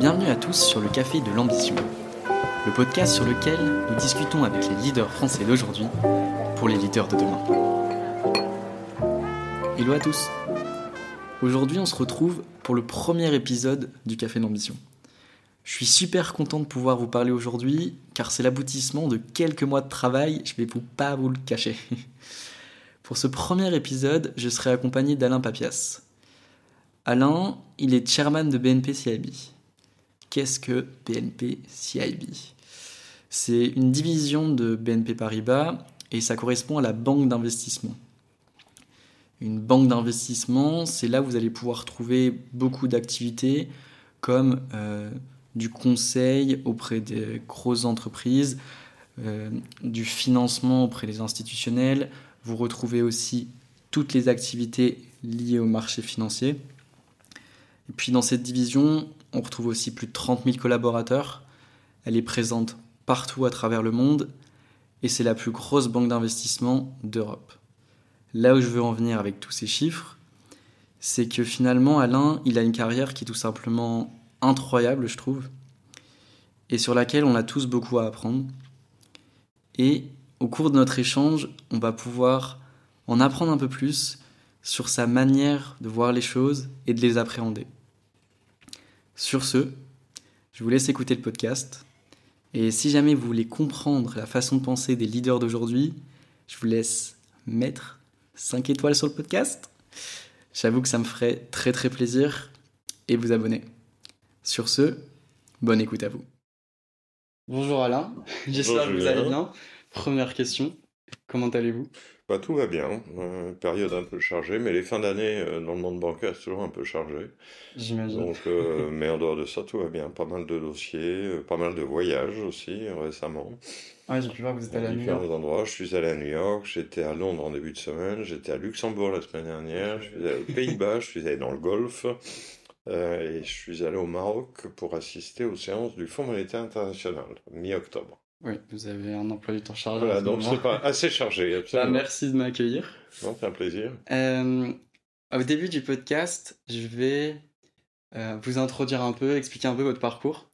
Bienvenue à tous sur le Café de l'Ambition, le podcast sur lequel nous discutons avec les leaders français d'aujourd'hui pour les leaders de demain. Hello à tous Aujourd'hui on se retrouve pour le premier épisode du Café d'Ambition. Je suis super content de pouvoir vous parler aujourd'hui car c'est l'aboutissement de quelques mois de travail, je vais pas vous le cacher. Pour ce premier épisode, je serai accompagné d'Alain Papias. Alain, il est chairman de BNP CIB. Qu'est-ce que BNP CIB C'est une division de BNP Paribas et ça correspond à la banque d'investissement. Une banque d'investissement, c'est là où vous allez pouvoir trouver beaucoup d'activités comme euh, du conseil auprès des grosses entreprises, euh, du financement auprès des institutionnels. Vous retrouvez aussi toutes les activités liées au marché financier. Et puis dans cette division, on retrouve aussi plus de 30 000 collaborateurs. Elle est présente partout à travers le monde et c'est la plus grosse banque d'investissement d'Europe. Là où je veux en venir avec tous ces chiffres, c'est que finalement Alain, il a une carrière qui est tout simplement incroyable, je trouve, et sur laquelle on a tous beaucoup à apprendre. Et au cours de notre échange, on va pouvoir en apprendre un peu plus sur sa manière de voir les choses et de les appréhender. Sur ce, je vous laisse écouter le podcast. Et si jamais vous voulez comprendre la façon de penser des leaders d'aujourd'hui, je vous laisse mettre 5 étoiles sur le podcast. J'avoue que ça me ferait très très plaisir et vous abonner. Sur ce, bonne écoute à vous. Bonjour Alain, j'espère que vous allez bien. Première question, comment allez-vous? Bah, Tout va bien, euh, période un peu chargée, mais les fins d'année euh, dans le monde bancaire, c'est toujours un peu chargé. J'imagine. Donc, euh, mais en dehors de ça, tout va bien. Pas mal de dossiers, pas mal de voyages aussi récemment. Ah, j'ai pu voir que vous êtes allé à New York. endroits. Je suis allé à New York, j'étais à Londres en début de semaine, j'étais à Luxembourg la semaine dernière, je suis allé aux Pays-Bas, je suis allé dans le Golfe. et je suis allé au Maroc pour assister aux séances du Fonds monétaire international, mi-octobre. Oui, vous avez un emploi du temps chargé. Voilà, donc c'est pas assez chargé. Bah, merci de m'accueillir. c'est un plaisir. Euh, au début du podcast, je vais euh, vous introduire un peu, expliquer un peu votre parcours.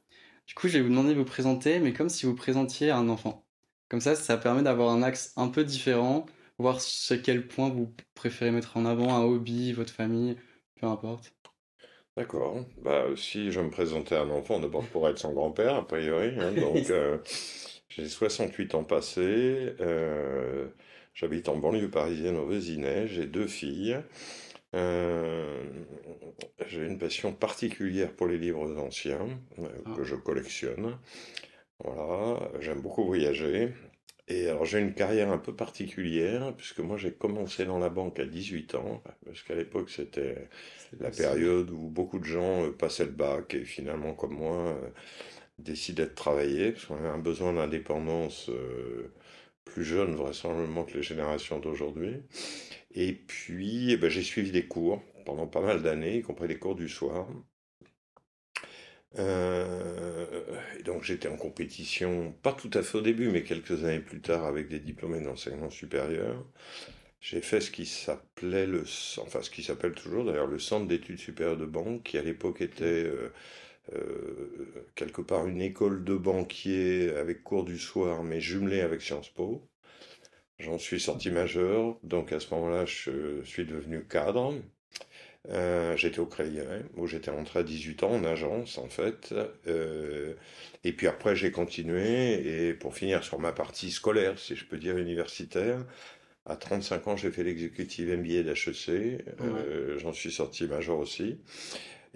Du coup, je vais vous demander de vous présenter, mais comme si vous présentiez un enfant. Comme ça, ça permet d'avoir un axe un peu différent, voir à quel point vous préférez mettre en avant un hobby, votre famille, peu importe. D'accord. Bah, si je me présentais à un enfant, d'abord pour être son grand-père, a priori. Hein, donc, euh, j'ai 68 ans passés. Euh, j'habite en banlieue parisienne au Vésinet. J'ai deux filles. Euh, j'ai une passion particulière pour les livres anciens euh, ah. que je collectionne. Voilà, j'aime beaucoup voyager. Et alors j'ai une carrière un peu particulière, puisque moi j'ai commencé dans la banque à 18 ans, parce qu'à l'époque c'était la période où beaucoup de gens passaient le bac et finalement comme moi décidé de travailler, parce qu'on avait un besoin d'indépendance euh, plus jeune vraisemblablement que les générations d'aujourd'hui. Et puis, eh ben, j'ai suivi des cours pendant pas mal d'années, y compris des cours du soir. Euh, et donc j'étais en compétition, pas tout à fait au début, mais quelques années plus tard avec des diplômés d'enseignement supérieur. J'ai fait ce qui s'appelait le, enfin ce qui s'appelle toujours d'ailleurs le Centre d'études supérieures de banque, qui à l'époque était euh, euh, quelque part une école de banquier avec cours du soir, mais jumelée avec Sciences Po. J'en suis sorti majeur, donc à ce moment-là, je suis devenu cadre. Euh, j'étais au Crédit où j'étais rentré à 18 ans en agence, en fait. Euh, et puis après, j'ai continué, et pour finir sur ma partie scolaire, si je peux dire universitaire, à 35 ans, j'ai fait l'exécutive MBA d'HEC. J'en suis sorti major aussi.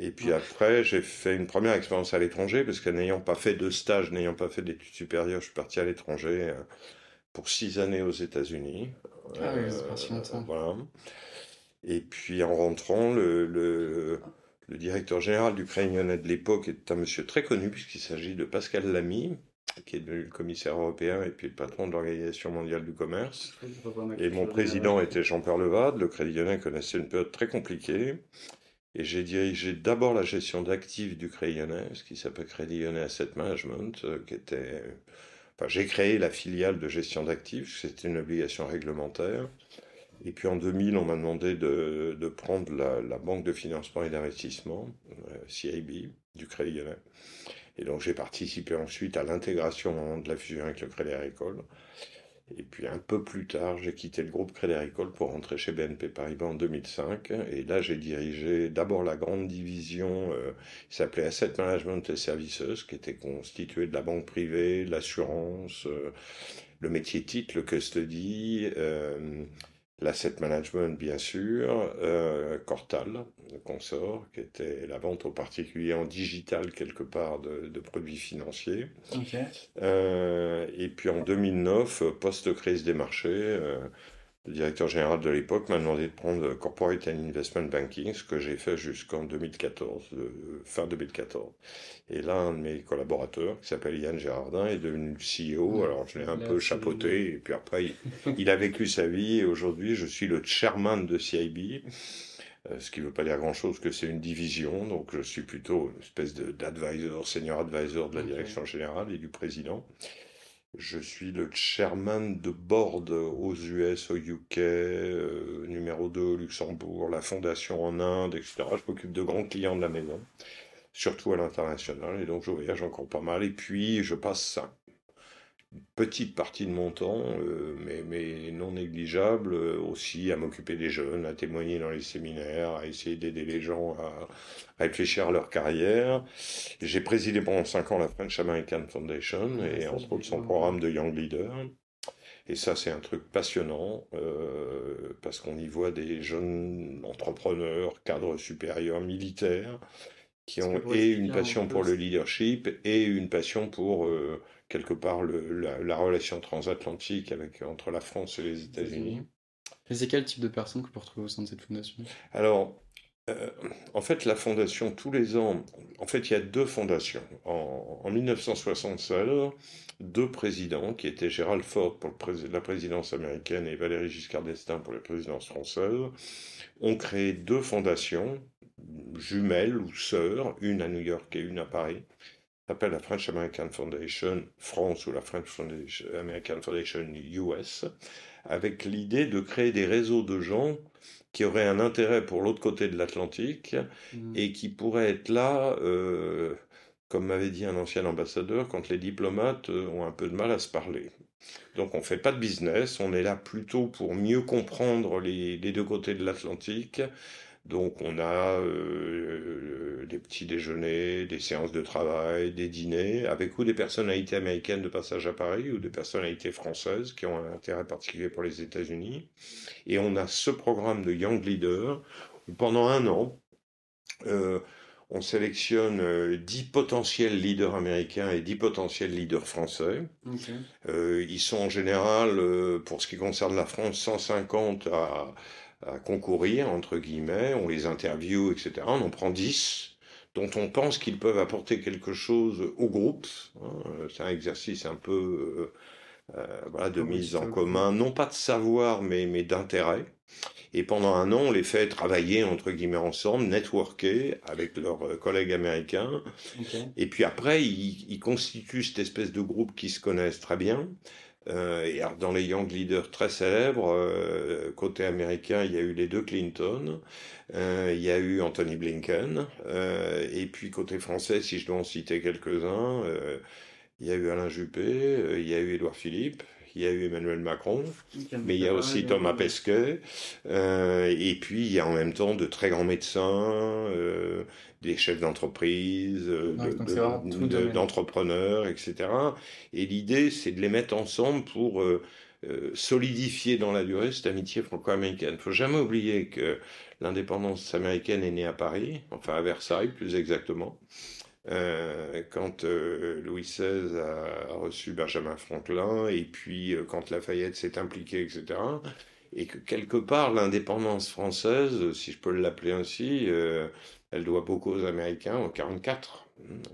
Et puis après, j'ai fait une première expérience à l'étranger, parce que n'ayant pas fait de stage, n'ayant pas fait d'études supérieures, je suis parti à l'étranger euh, pour six années aux États-Unis. Ah oui, c'est pas si longtemps. Voilà. Et puis en rentrant, le, le, le directeur général du Crédit de l'époque était un monsieur très connu, puisqu'il s'agit de Pascal Lamy, qui est devenu le commissaire européen et puis le patron de l'Organisation mondiale du commerce. Et mon président était Jean-Pierre Levade. Le Crédit Lyonnais connaissait une période très compliquée. Et j'ai dirigé d'abord la gestion d'actifs du Crédit Lyonnais, ce qui s'appelle Crédit Lyonnais Asset Management, euh, qui était... Enfin, j'ai créé la filiale de gestion d'actifs, c'était une obligation réglementaire. Et puis en 2000, on m'a demandé de, prendre la, la, Banque de financement et d'investissement, euh, CIB, du Crédit Lyonnais. Et donc j'ai participé ensuite à l'intégration de la fusion avec le Crédit Agricole. Et puis un peu plus tard, j'ai quitté le groupe Crédit Agricole pour rentrer chez BNP Paribas en 2005. Et là, j'ai dirigé d'abord la grande division euh, qui s'appelait Asset Management et Services, qui était constituée de la banque privée, l'assurance, euh, le métier titre, le custody, euh, l'asset management bien sûr, euh, Cortal, le consort, qui était la vente aux particuliers en digital quelque part de, de produits financiers. Euh, et puis en 2009, post-crise des marchés, euh, le directeur général de l'époque m'a demandé de prendre Corporate and Investment Banking, ce que j'ai fait jusqu'en 2014, euh, fin 2014. Et là, un de mes collaborateurs, qui s'appelle Yann Gérardin, est devenu CEO. Alors, je l'ai un Là, peu chapeauté. Et puis après, il, il a vécu sa vie. Et aujourd'hui, je suis le chairman de CIB. euh, Ce qui ne veut pas dire grand-chose, que c'est une division. Donc, je suis plutôt une espèce d'advisor, senior advisor de la direction générale et du président. Je suis le chairman de board aux US, au UK, euh, numéro 2 au Luxembourg, la fondation en Inde, etc. Je m'occupe de grands clients de la maison, surtout à l'international, et donc je voyage encore pas mal. Et puis je passe petite partie de mon temps, euh, mais, mais non négligeable, euh, aussi à m'occuper des jeunes, à témoigner dans les séminaires, à essayer d'aider les gens à réfléchir à leur carrière. J'ai présidé pendant 5 ans la French American Foundation, Ouais, et entre autres son programme de Young Leader. Et ça, c'est un truc passionnant, euh, parce qu'on y voit des jeunes entrepreneurs, cadres supérieurs, militaires, qui ont et une un passion pour le leadership et une passion pour, euh, quelque part, le, la, la relation transatlantique avec, entre la France et les États-Unis. Et c'est quel type de personnes que vous retrouvez au sein de cette fondation? Alors, euh, en fait, la fondation, tous les ans, en fait, il y a deux fondations. En, en 1976, deux présidents, qui étaient Gerald Ford pour la présidence américaine et Valéry Giscard d'Estaing pour la présidence française, ont créé deux fondations jumelles ou sœurs, une à New York et une à Paris, s'appelle la French American Foundation France ou la French Foundation, American Foundation US, avec l'idée de créer des réseaux de gens qui auraient un intérêt pour l'autre côté de l'Atlantique Mm. et qui pourraient être là, euh, comme m'avait dit un ancien ambassadeur, quand les diplomates euh, ont un peu de mal à se parler. Donc on ne fait pas de business, on est là plutôt pour mieux comprendre les, les deux côtés de l'Atlantique. Donc on a euh, des petits déjeuners, des séances de travail, des dîners, avec ou des personnalités américaines de passage à Paris ou des personnalités françaises qui ont un intérêt particulier pour les États-Unis. Et on a ce programme de Young Leader où pendant un an, euh, on sélectionne euh, 10 potentiels leaders américains et 10 potentiels leaders français. Euh, ils sont en général, euh, pour ce qui concerne la France, 150 à, à concourir, entre guillemets. On les interviewe, etc. On en prend 10 dont on pense qu'ils peuvent apporter quelque chose au groupe. hein. C'est un exercice un peu euh, euh, voilà, de mise en commun, non pas de savoir, mais, mais d'intérêt. Et pendant un an, on les fait travailler, entre guillemets, ensemble, networker avec leurs euh, collègues américains. Et puis après, ils, ils constituent cette espèce de groupe qui se connaissent très bien. Euh, et alors, dans les Young Leaders très célèbres, euh, côté américain, il y a eu les deux Clinton, euh, il y a eu Anthony Blinken, euh, et puis côté français, si je dois en citer quelques-uns, euh, il y a eu Alain Juppé, euh, il y a eu Édouard Philippe, il y a eu Emmanuel Macron, mais il y a aussi Thomas Pesquet, euh, et puis il y a en même temps de très grands médecins, euh, des chefs d'entreprise, euh, de- de- d'entrepreneurs, etc. Et l'idée, c'est de les mettre ensemble pour solidifier dans la durée cette amitié franco-américaine. Il faut jamais oublier que l'indépendance américaine est née à Paris, enfin à Versailles plus exactement. Euh, quand euh, Louis XVI a reçu Benjamin Franklin, et puis euh, quand Lafayette s'est impliqué, etc. Et que quelque part, l'indépendance française, si je peux l'appeler ainsi, elle doit beaucoup aux Américains en 44,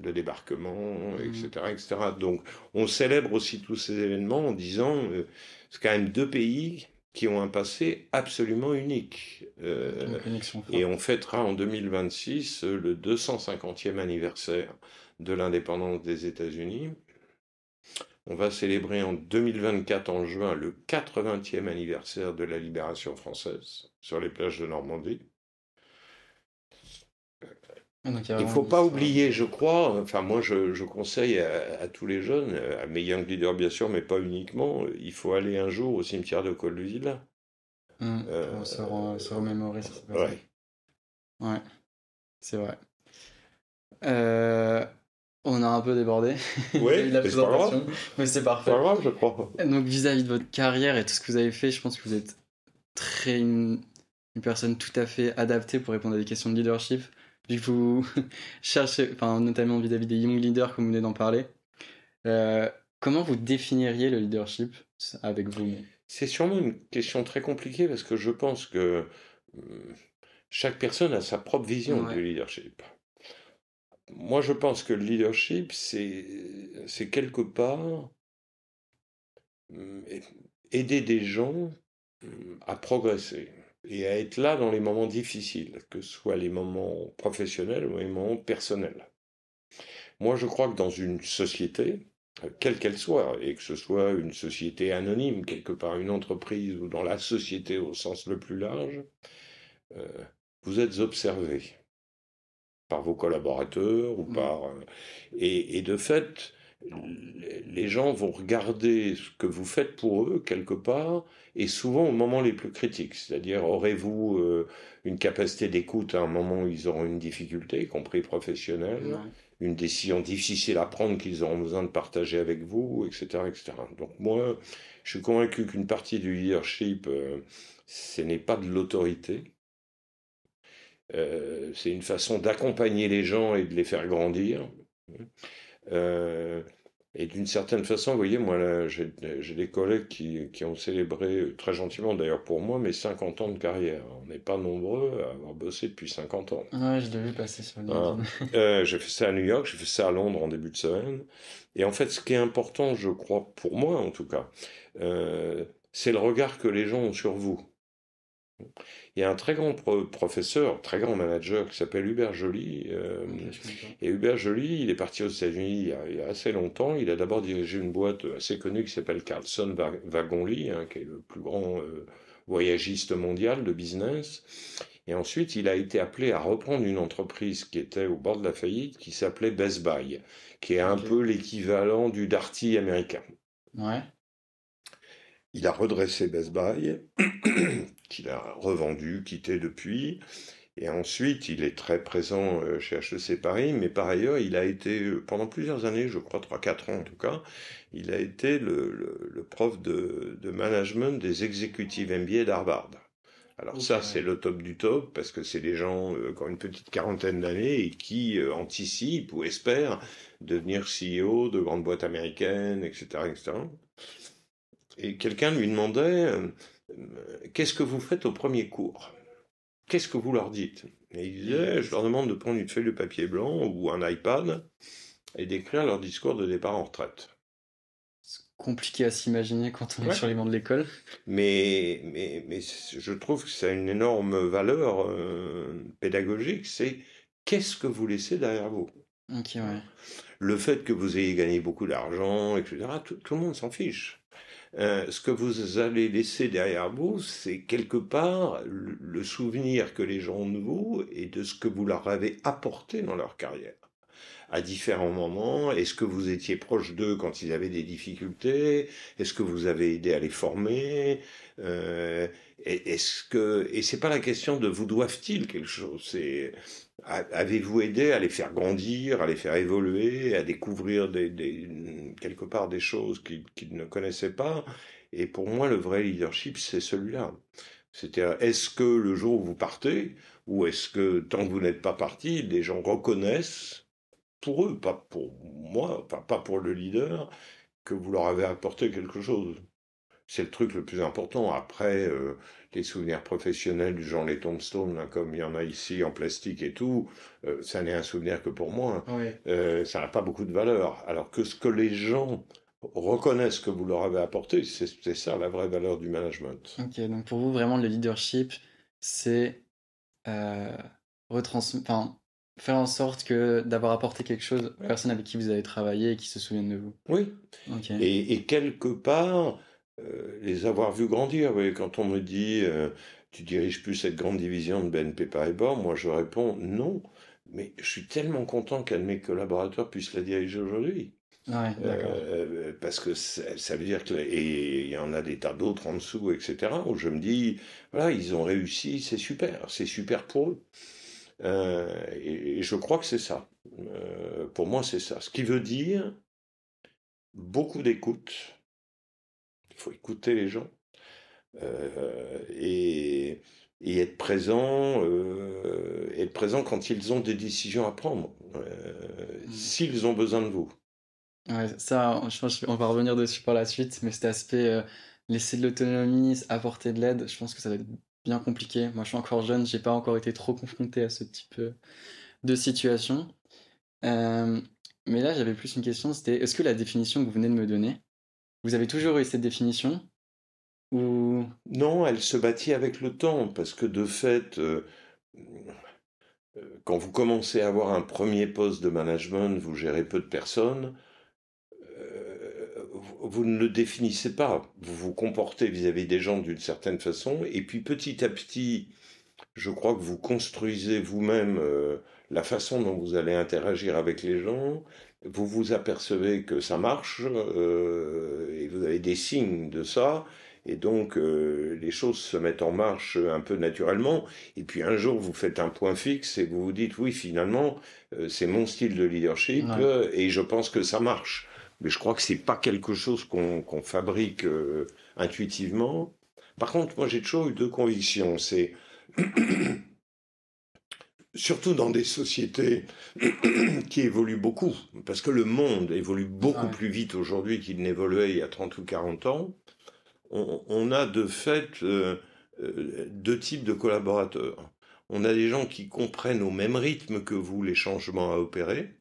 le débarquement, etc., etc. Donc, on célèbre aussi tous ces événements en disant, c'est quand même deux pays qui ont un passé absolument unique. Euh, et on fêtera en 2026 euh, le 250e anniversaire de l'indépendance des États-Unis. On va célébrer en 2024, en juin, le 80e anniversaire de la libération française sur les plages de Normandie. Il ne faut pas oublier, je crois, enfin moi je, conseille à, tous les jeunes, à mes young leaders bien sûr, mais pas uniquement, il faut aller un jour au cimetière de Colville. Mmh, pour se, remémorer ça. Ouais. Ouais, c'est vrai. Euh, on a un peu débordé. Oui, pas grave. Mais c'est parfait. pas grave, je crois. Donc vis-à-vis de votre carrière et tout ce que vous avez fait, je pense que vous êtes très une, personne tout à fait adaptée pour répondre à des questions de leadership. Que vous cherchez, enfin, notamment vis-à-vis des young leaders, comme vous venez d'en parler. Euh, comment vous définiriez le leadership avec vous? C'est sûrement une question très compliquée parce que je pense que hum, chaque personne a sa propre vision du leadership. Moi, je pense que le leadership, c'est quelque part hum, aider des gens hum, à progresser et à être là dans les moments difficiles, que ce soit les moments professionnels ou les moments personnels. Moi, je crois que dans une société, quelle qu'elle soit, et que ce soit une société anonyme, quelque part une entreprise, ou dans la société au sens le plus large, euh, vous êtes observé par vos collaborateurs ou mmh. par euh, et, de fait les gens vont regarder ce que vous faites pour eux quelque part et souvent au moment les plus critiques. C'est-à-dire aurez-vous euh, une capacité d'écoute à un moment où ils auront une difficulté y compris professionnelle une décision difficile à prendre qu'ils auront besoin de partager avec vous etc etc donc moi je suis convaincu qu'une partie du leadership euh, ce n'est pas de l'autorité. Euh, c'est une façon d'accompagner les gens et de les faire grandir. Euh, et d'une certaine façon, vous voyez, moi, j'ai des collègues qui, qui, ont célébré, très gentiment d'ailleurs pour moi, mes 50 ans de carrière. On n'est pas nombreux à avoir bossé depuis 50 ans. Ouais, je vu passer sur LinkedIn. Euh, j'ai fait ça à New York, j'ai fait ça à Londres en début de semaine. Et en fait, ce qui est important, je crois, pour moi en tout cas, c'est le regard que les gens ont sur vous. Il y a un très grand professeur, très grand manager qui s'appelle Hubert Joly. Euh, et Hubert Joly, il est parti aux États-Unis il, y a assez longtemps. Il a d'abord dirigé une boîte assez connue qui s'appelle Carlson Wagonly, hein, qui est le plus grand euh, voyagiste mondial de business. Et ensuite, il a été appelé à reprendre une entreprise qui était au bord de la faillite, qui s'appelait Best Buy, qui est un peu l'équivalent du Darty américain. Ouais. Il a redressé Best Buy, qu'il a revendu, quitté depuis. Et ensuite, il est très présent euh, chez HEC Paris, mais par ailleurs, il a été, euh, pendant plusieurs années, je crois 3-4 ans en tout cas, il a été le, prof de, management des exécutives MBA d'Harvard. Alors ça, c'est le top du top, parce que c'est des gens euh, qui ont une petite quarantaine d'années et qui anticipent ou espèrent devenir CEO de grandes boîtes américaines, etc. etc et quelqu'un lui demandait euh, Qu'est-ce que vous faites au premier cours? Qu'est-ce que vous leur dites? Et il disait Je leur demande de prendre une feuille de papier blanc ou un iPad et d'écrire leur discours de départ en retraite. C'est compliqué à s'imaginer quand on est sur les bancs de l'école. Mais, mais, mais je trouve que ça a une énorme valeur euh, pédagogique c'est qu'est-ce que vous laissez derrière vous? Le fait que vous ayez gagné beaucoup d'argent, etc., tout le monde s'en fiche. Euh, ce que vous allez laisser derrière vous, c'est quelque part le souvenir que les gens ont de vous et de ce que vous leur avez apporté dans leur carrière. À différents moments, est-ce que vous étiez proche d'eux quand ils avaient des difficultés? Est-ce que vous avez aidé à les former? Euh, Est-ce que et c'est pas la question de vous doivent-ils quelque chose C'est Avez-vous aidé à les faire grandir, à les faire évoluer, à découvrir quelque part des choses qu'ils ne connaissaient pas? Et pour moi, le vrai leadership, c'est celui-là. C'est-à-dire, est-ce que le jour où vous partez, ou est-ce que tant que vous n'êtes pas parti, les gens reconnaissent, pour eux, pas pour moi, pas pour le leader, que vous leur avez apporté quelque chose c'est le truc le plus important. Après, euh, les souvenirs professionnels du genre les tombstones, comme il y en a ici en plastique et tout, euh, ça n'est un souvenir que pour moi. Euh, ça n'a pas beaucoup de valeur. Alors que ce que les gens reconnaissent que vous leur avez apporté, c'est ça la vraie valeur du management. Ok, donc pour vous, vraiment, le leadership, c'est retransmettre, enfin, faire en sorte que d'avoir apporté quelque chose aux personnes avec qui vous avez travaillé et qui se souviennent de vous. Oui. Et, quelque part, euh, les avoir vus grandir. Oui, quand on me dit euh, tu diriges plus cette grande division de BNP Paribas, moi je réponds non. Mais je suis tellement content qu'un de mes collaborateurs puisse la diriger aujourd'hui. Ouais, euh, parce que ça, veut dire que et il y en a des tas d'autres en dessous, etc. Où je me dis voilà ils ont réussi, c'est super, c'est super pour eux. Euh, et, je crois que c'est ça. Euh, pour moi, c'est ça. Ce qui veut dire beaucoup d'écoute. Il faut écouter les gens. Euh, et, et, être présent, être présent quand ils ont des décisions à prendre, mmh. s'ils ont besoin de vous. Ouais, ça, je pense qu'on va revenir dessus par la suite, mais cet aspect laisser de l'autonomie, apporter de l'aide, je pense que ça va être bien compliqué. Moi, je suis encore jeune, j'ai pas encore été trop confronté à ce type euh, de situation. Euh, mais là, j'avais plus une question, c'était est-ce que la définition que vous venez de me donner, vous avez toujours eu cette définition? Ou Non, elle se bâtit avec le temps, parce que de fait, euh, quand vous commencez à avoir un premier poste de management, vous gérez peu de personnes, vous ne le définissez pas. Vous vous comportez vis-à-vis des gens d'une certaine façon, et puis petit à petit, je crois que vous construisez vous-même euh, la façon dont vous allez interagir avec les gens. Vous vous apercevez que ça marche, euh, et vous avez des signes de ça. Et donc, euh, les choses se mettent en marche un peu naturellement. Et puis, un jour, vous faites un point fixe et vous vous dites, oui, finalement, c'est mon style de leadership et je pense que ça marche mais je crois que c'est pas quelque chose qu'on fabrique euh, intuitivement. Par contre, moi j'ai toujours eu deux convictions. C'est surtout dans des sociétés qui évoluent beaucoup, parce que le monde évolue beaucoup plus vite aujourd'hui qu'il n'évoluait il y a 30 ou 40 ans, on, a de fait euh, euh, deux types de collaborateurs. On a des gens qui comprennent au même rythme que vous les changements à opérer,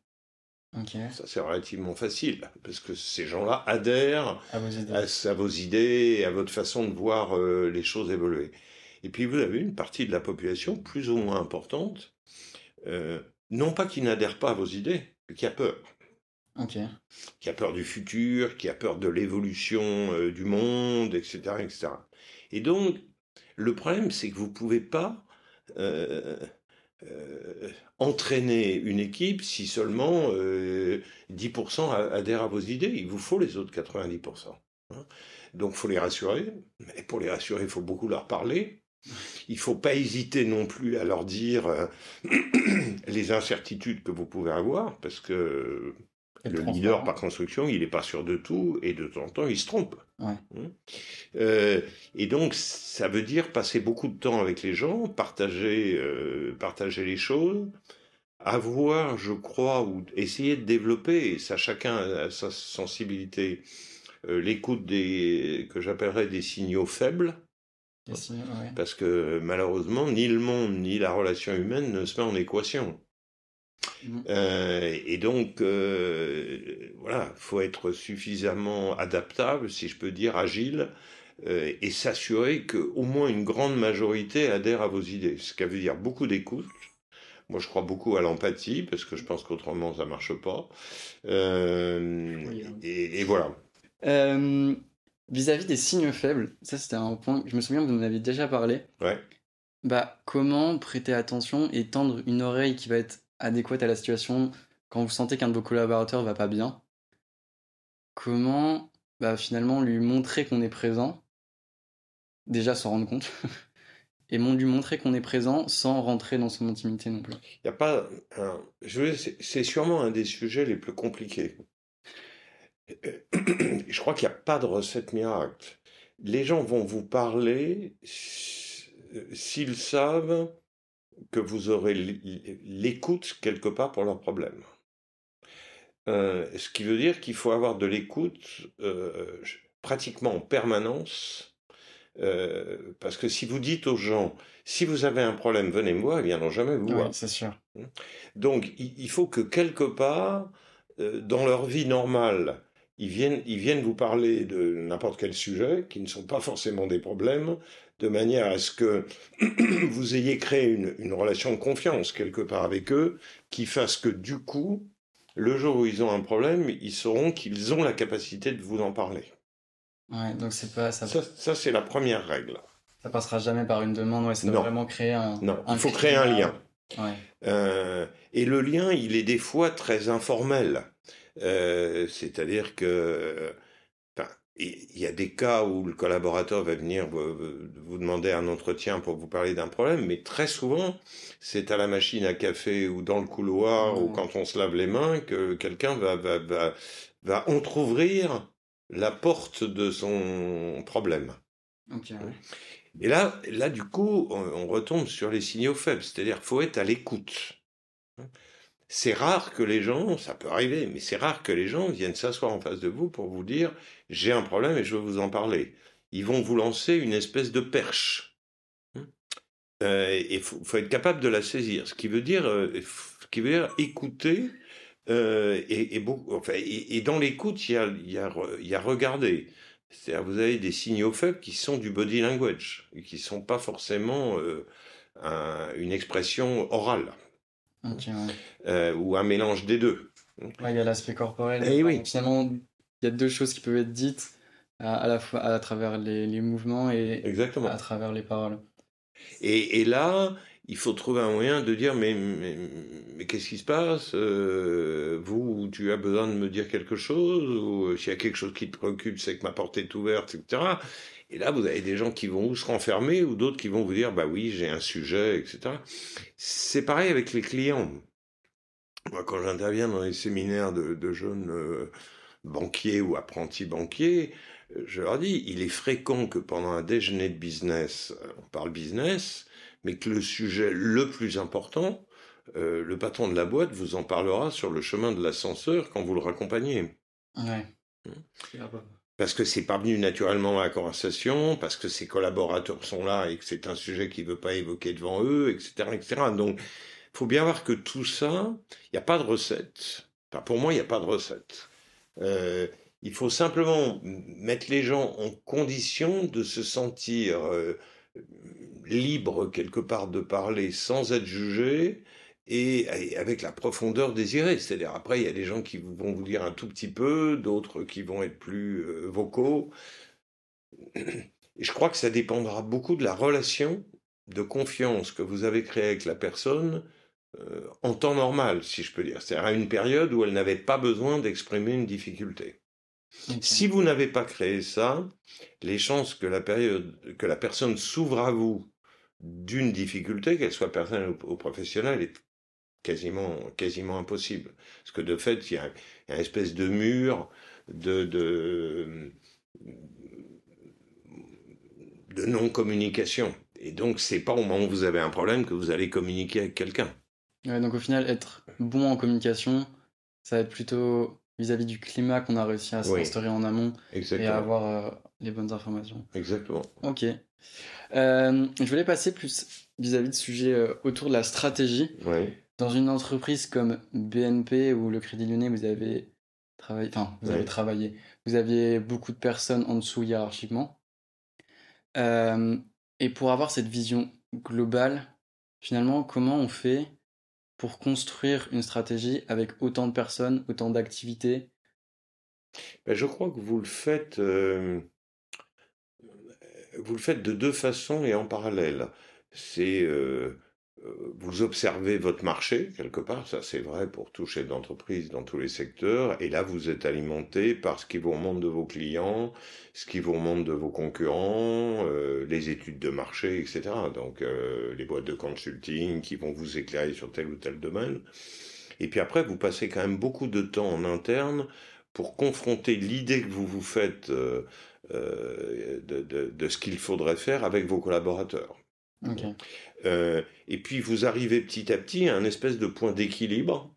ça, c'est relativement facile, parce que ces gens-là adhèrent à vos, idées. À, à votre façon de voir euh, les choses évoluer. Et puis, vous avez une partie de la population, plus ou moins importante, euh, non pas qui n'adhère pas à vos idées, mais qui a peur. Qui a peur du futur, qui a peur de l'évolution euh, du monde, etc., etc. Et donc, le problème, c'est que vous ne pouvez pas entraîner une équipe si seulement 10% euh, adhèrent à vos idées. Il vous faut les autres 90%. Hein. Donc il faut les rassurer. Mais pour les rassurer, il faut beaucoup leur parler. Il ne faut pas hésiter non plus à leur dire euh, les incertitudes que vous pouvez avoir, parce que le leader, par construction, il n'est pas sûr de tout et de temps en temps, il se trompe. Hein euh, et donc, ça veut dire passer beaucoup de temps avec les gens, partager, euh, partager les choses, avoir, je crois, ou essayer de développer, et ça chacun a sa sensibilité, euh, l'écoute des que j'appellerais des signaux faibles. Parce que malheureusement, ni le monde ni la relation humaine ne se met en équation. Mmh. Euh, et donc, euh, voilà, faut être suffisamment adaptable, si je peux dire, agile, euh, et s'assurer qu'au moins une grande majorité adhère à vos idées. Ce qui veut dire beaucoup d'écoute. Moi, je crois beaucoup à l'empathie, parce que je pense qu'autrement, ça marche pas. Euh, hein. et, voilà. Vis-à-vis des signes faibles, ça c'était un point, je me souviens que vous en avez déjà parlé. Ouais. Bah, comment prêter attention et tendre une oreille qui va être adéquate à la situation quand vous sentez qu'un de vos collaborateurs va pas bien Comment bah, finalement lui montrer qu'on est présent Déjà s'en rendre compte. et lui montrer qu'on est présent sans rentrer dans son intimité non plus? Y a pas c'est sûrement un des sujets les plus compliqués. Je crois qu'il n'y a pas de recette miracle. Les gens vont vous parler s'ils savent que vous aurez l'écoute quelque part pour leurs problèmes. Euh, ce qui veut dire qu'il faut avoir de l'écoute euh, pratiquement en permanence, euh, parce que si vous dites aux gens, si vous avez un problème, venez me voir, ils viendront jamais vous voir. c'est sûr. Hein? Donc il, faut que quelque part, dans leur vie normale, ils viennent, ils viennent vous parler de n'importe quel sujet, qui ne sont pas forcément des problèmes, de manière à ce que vous ayez créé une, une, relation de confiance quelque part avec eux, qui fasse que du coup, le jour où ils ont un problème, ils sauront qu'ils ont la capacité de vous en parler. Ouais, donc c'est pas ça. Ça, c'est la première règle. Ça passera jamais par une demande, ouais, ça doit vraiment créer un. Non, il faut créer un lien. Ouais. Euh, et le lien, il est des fois très informel. Euh, c'est-à-dire que il y a des cas où le collaborateur va venir vous, demander un entretien pour vous parler d'un problème, mais très souvent, c'est à la machine à café ou dans le couloir ou quand on se lave les mains que quelqu'un va, va, va, va entr'ouvrir la porte de son problème. Et là, là, du coup, on, on retombe sur les signaux faibles, c'est-à-dire faut être à l'écoute. C'est rare que les gens, ça peut arriver, mais c'est rare que les gens viennent s'asseoir en face de vous pour vous dire j'ai un problème et je veux vous en parler. Ils vont vous lancer une espèce de perche. Euh, il faut, être capable de la saisir, ce qui veut dire, euh, qui veut dire écouter. Euh, et, et, dans l'écoute, il y a, y, a, y a regarder. C'est-à-dire, vous avez des signaux faibles qui sont du body language, et qui ne sont pas forcément une expression orale. Ou un mélange des deux. il y a l'aspect corporel. Et eh oui. Finalement, y a deux choses qui peuvent être dites à, la fois à travers les, les, mouvements et Exactement. à travers les paroles. Et, et, là, il faut trouver un moyen de dire mais, mais, qu'est-ce qui se passe euh, Vous, tu as besoin de me dire quelque chose Ou s'il y a quelque chose qui te préoccupe, c'est que ma porte est ouverte, etc. Et là, vous avez des gens qui vont ou se renfermer ou d'autres qui vont vous dire, bah oui, j'ai un sujet, etc. C'est pareil avec les clients. Moi, quand j'interviens dans les séminaires de, jeunes euh, banquiers ou apprentis banquiers, je leur dis, il est fréquent que pendant un déjeuner de business, euh, on parle business, mais que le sujet le plus important, euh, le patron de la boîte vous en parlera sur le chemin de l'ascenseur quand vous le raccompagnez. Ouais. Hum parce que c'est pas venu naturellement à la conversation, parce que ses collaborateurs sont là et que c'est un sujet qu'il veut pas évoquer devant eux, etc., etc. Donc, faut bien voir que tout ça, il n'y a pas de recette. Enfin, pour moi, il n'y a pas de recette. Euh, il faut simplement mettre les gens en condition de se sentir euh, libres quelque part de parler sans être jugés, et avec la profondeur désirée. C'est-à-dire, après, il y a des gens qui vont vous dire un tout petit peu, d'autres qui vont être plus euh, vocaux. Et je crois que ça dépendra beaucoup de la relation de confiance que vous avez créée avec la personne euh, en temps normal, si je peux dire. C'est-à-dire à une période où elle n'avait pas besoin d'exprimer une difficulté. Si vous n'avez pas créé ça, les chances que la, période, que la personne s'ouvre à vous d'une difficulté, qu'elle soit personnelle ou professionnelle, est quasiment, quasiment impossible. Parce que de fait, il y a, une espèce de mur de, de, de non-communication. Et donc, c'est pas au moment où vous avez un problème que vous allez communiquer avec quelqu'un. Donc au final, être bon en communication, ça va être plutôt vis-à-vis du climat qu'on a réussi à s'instaurer en amont et à avoir euh, les bonnes informations. Exactement. Ok. Euh, je voulais passer plus vis-à-vis de sujets euh, autour de la stratégie. Oui. Dans une entreprise comme BNP ou le Crédit Lyonnais, vous avez travaillé, enfin, vous avez travaillé, vous aviez beaucoup de personnes en dessous hiérarchiquement. Et pour avoir cette vision globale, finalement, comment on fait pour construire une stratégie avec autant de personnes, autant d'activités? Ben, Je crois que vous le faites. Euh, vous le faites de deux façons et en parallèle. C'est euh, vous observez votre marché quelque part, ça c'est vrai pour tout chef d'entreprise dans tous les secteurs, et là vous êtes alimenté par ce qui vous remonte de vos clients, ce qui vous remonte de vos concurrents, euh, les études de marché, etc. Donc euh, les boîtes de consulting qui vont vous éclairer sur tel ou tel domaine. Et puis après, vous passez quand même beaucoup de temps en interne pour confronter l'idée que vous vous faites de ce qu'il faudrait faire avec vos collaborateurs. Euh, et puis vous arrivez petit à petit à un espèce de point d'équilibre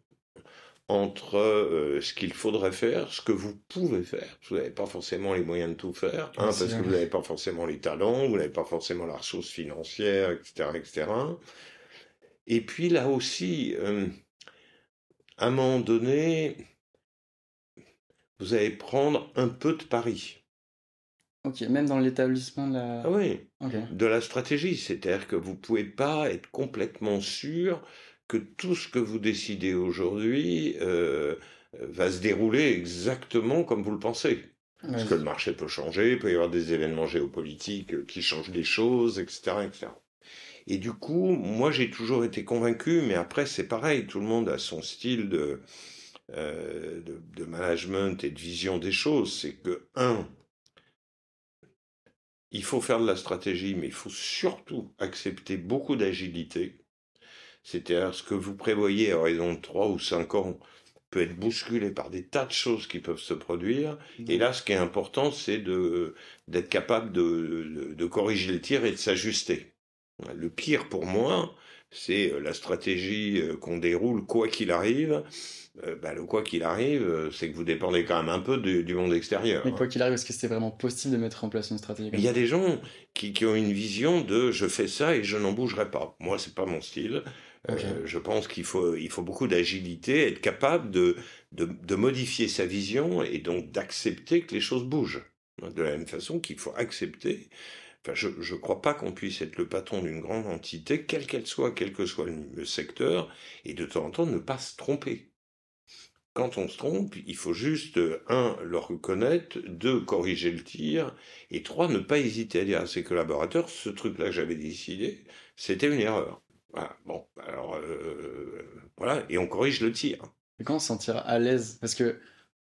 entre euh, ce qu'il faudrait faire, ce que vous pouvez faire. Vous n'avez pas forcément les moyens de tout faire, hein, parce que vous n'avez pas forcément les talents, vous n'avez pas forcément la ressource financière, etc., etc. Et puis là aussi, euh, à un moment donné, vous allez prendre un peu de pari. Ok, même dans l'établissement de la... Ah oui, de la stratégie. C'est-à-dire que vous pouvez pas être complètement sûr que tout ce que vous décidez aujourd'hui euh, va se dérouler exactement comme vous le pensez. Parce que le marché peut changer, il peut y avoir des événements géopolitiques qui changent les choses, etc., etc. Et du coup, moi j'ai toujours été convaincu, mais après c'est pareil, tout le monde a son style de, euh, de, de management et de vision des choses. C'est que, un, il faut faire de la stratégie, mais il faut surtout accepter beaucoup d'agilité. C'est-à-dire ce que vous prévoyez à horizon de 3 ou 5 ans peut être bousculé par des tas de choses qui peuvent se produire. Et là, ce qui est important, c'est de, d'être capable de, de, de corriger le tir et de s'ajuster. Le pire pour moi, c'est euh, la stratégie euh, qu'on déroule quoi qu'il arrive. Euh, bah, le quoi qu'il arrive, c'est que vous dépendez quand même un peu du, du monde extérieur. Mais quoi qu'il arrive, est-ce que c'était vraiment possible de mettre en place une stratégie Il y a des gens qui, qui ont une vision de je fais ça et je n'en bougerai pas. Moi, c'est pas mon style. Euh, je pense qu'il faut, il faut beaucoup d'agilité, être capable de, de, de modifier sa vision et donc d'accepter que les choses bougent. De la même façon qu'il faut accepter. Enfin, je ne crois pas qu'on puisse être le patron d'une grande entité, quelle qu'elle soit, quel que soit le, secteur, et de temps en temps ne pas se tromper. Quand on se trompe, il faut juste, euh, un, le reconnaître, deux, corriger le tir, et trois, ne pas hésiter à dire à ses collaborateurs, ce truc-là que j'avais décidé, c'était une erreur. Voilà, bon, alors, euh, voilà, et on corrige le tir. Et Quand on se sentira à l'aise? Parce que,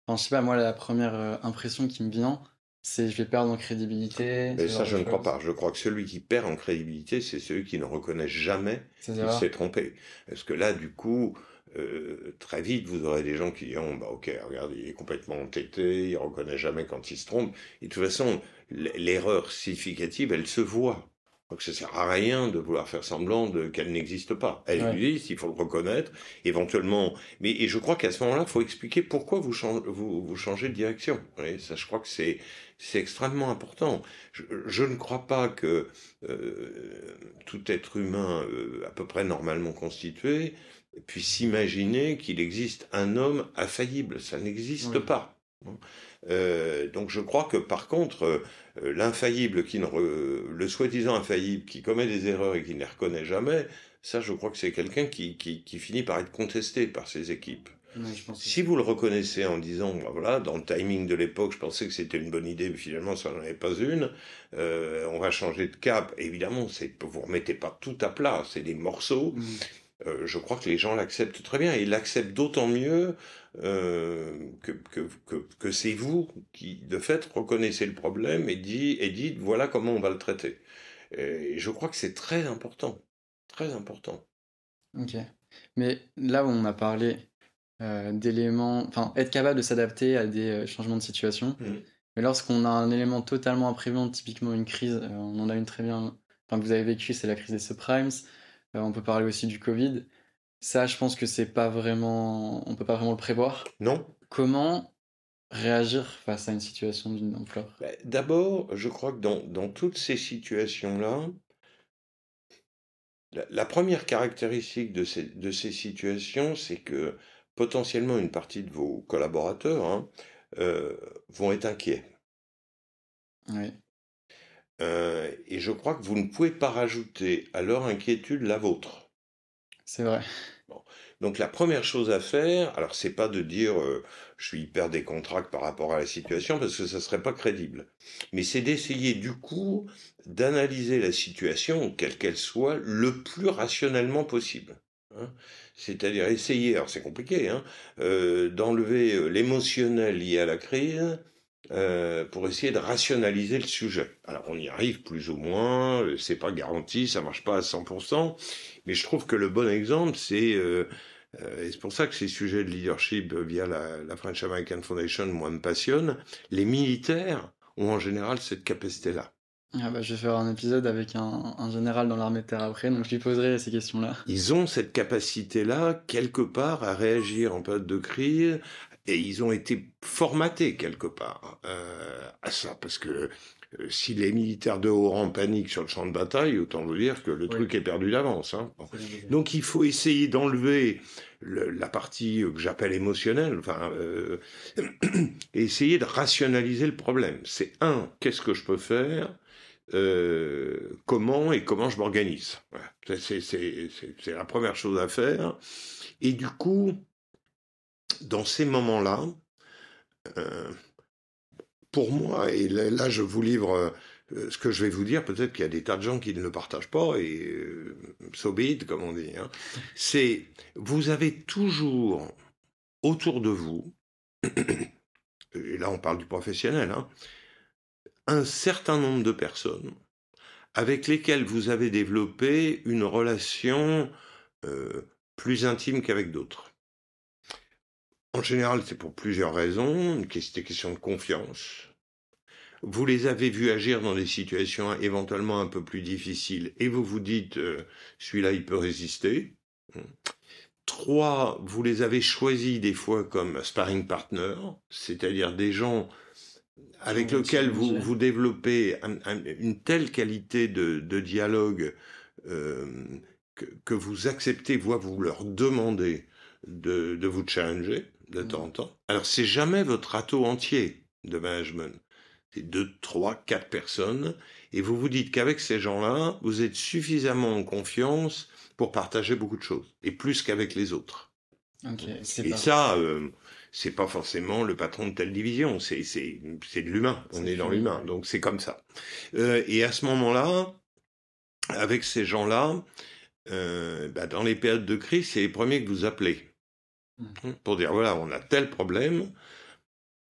enfin, je sais pas, moi, la première euh, impression qui me vient, c'est je vais perdre en crédibilité. Mais ça, je ne crois pas. Je crois que celui qui perd en crédibilité, c'est celui qui ne reconnaît jamais qu'il s'est trompé. Parce que là, du coup, euh, très vite, vous aurez des gens qui diront, bah ok, regarde, il est complètement entêté, il reconnaît jamais quand il se trompe. Et de toute façon, l'erreur significative, elle se voit. Donc ça sert à rien de vouloir faire semblant qu'elle n'existe pas. Elle Ouais. existe, il faut le reconnaître, éventuellement. Mais et je crois qu'à ce moment-là, il faut expliquer pourquoi vous, changez, vous, vous changez de direction. Ça, je crois que c'est c'est extrêmement important. Je, je ne crois pas que euh, tout être humain euh, à peu près normalement constitué puisse imaginer qu'il existe un homme infaillible. Ça n'existe Oui. pas. Euh, donc je crois que par contre, euh, l'infaillible qui ne re- le soi-disant infaillible qui commet des erreurs et qui ne les reconnaît jamais, ça je crois que c'est quelqu'un qui, qui, qui finit par être contesté par ses équipes. Ouais, je pense que- Si vous le reconnaissez en disant, bah voilà, dans le timing de l'époque, je pensais que c'était une bonne idée, mais finalement, ça n'en est pas une, euh, on va changer de cap. Évidemment, c'est, vous remettez pas tout à plat, c'est des morceaux. Mhm. Euh, je crois que les gens l'acceptent très bien, et ils l'acceptent d'autant mieux euh, que, que, que, que c'est vous qui, de fait, reconnaissez le problème et, dit, et dites, voilà comment on va le traiter. Et je crois que c'est très important, très important. Ok. Mais là où on a parlé euh, d'éléments, enfin, être capable de s'adapter à des euh, changements de situation. Mhm. Mais lorsqu'on a un élément totalement imprévisible, typiquement une crise, euh, on en a une très bien, enfin, que vous avez vécu, c'est la crise des subprimes. Euh, on peut parler aussi du Covid. Ça, je pense que c'est pas vraiment, on peut pas vraiment le prévoir. Non Comment réagir face à une situation d'une ampleur? Ben, D'abord, je crois que dans, dans toutes ces situations-là, la, la première caractéristique de ces, de ces situations, c'est que potentiellement une partie de vos collaborateurs hein, euh, vont être inquiets. Oui. Euh, et je crois que vous ne pouvez pas rajouter à leur inquiétude la vôtre. C'est vrai. Donc la première chose à faire, alors c'est pas de dire euh, je suis hyper décontracté par rapport à la situation parce que ça serait pas crédible, mais c'est d'essayer du coup d'analyser la situation quelle qu'elle soit le plus rationnellement possible. hein. C'est-à-dire essayer, alors c'est compliqué, hein, euh, d'enlever euh, l'émotionnel lié à la crise euh, pour essayer de rationaliser le sujet. Alors on y arrive plus ou moins, c'est pas garanti, ça marche pas à 100%, mais je trouve que le bon exemple, c'est et c'est pour ça que ces sujets de leadership via la, la French American Foundation, moi, me passionnent. Les militaires ont en général cette capacité-là. Ah bah, je vais faire un épisode avec un, un général dans l'armée de terre après, donc je lui poserai ces questions-là. Ils ont cette capacité-là, quelque part, à réagir en période de crise, et ils ont été formatés, quelque part, euh, à ça, parce que euh, si les militaires de haut rang paniquent sur le champ de bataille, autant vous dire que le Oui. truc est perdu d'avance. Hein. Bon. Donc il faut essayer d'enlever la partie que j'appelle émotionnelle, enfin, euh, et essayer de rationaliser le problème. C'est un, qu'est-ce que je peux faire? Euh, comment et comment je m'organise. C'est la première chose à faire. Et du coup, dans ces moments-là, euh, pour moi, et là, je vous livre euh, ce que je vais vous dire, peut-être qu'il y a des tas de gens qui ne le partagent pas, et euh, comme on dit, hein, c'est vous avez toujours autour de vous, et là on parle du professionnel, hein, un certain nombre de personnes avec lesquelles vous avez développé une relation euh, plus intime qu'avec d'autres. En général, c'est pour plusieurs raisons. C'est une question de confiance. Vous les avez vus agir dans des situations éventuellement un peu plus difficiles et vous vous dites, euh, celui-là, il peut résister. Trois, vous les avez choisis des fois comme sparring partner, c'est-à-dire des gens avec lesquels vous, vous développez une telle qualité de, dialogue euh, que, vous acceptez, voire vous leur demandez de, de vous challenger de temps en temps. Alors c'est jamais votre atout entier de management. C'est deux, trois, quatre personnes. Et vous vous dites qu'avec ces gens-là, vous êtes suffisamment en confiance pour partager beaucoup de choses. Et plus qu'avec les autres. et ça, euh, c'est pas forcément le patron de telle division. C'est, c'est, c'est de l'humain. On est, dans l'humain. Donc c'est comme ça. Euh, et à ce moment-là, avec ces gens-là, euh, bah, dans les périodes de crise, c'est les premiers que vous appelez. Mmh. Pour dire, voilà, on a tel problème.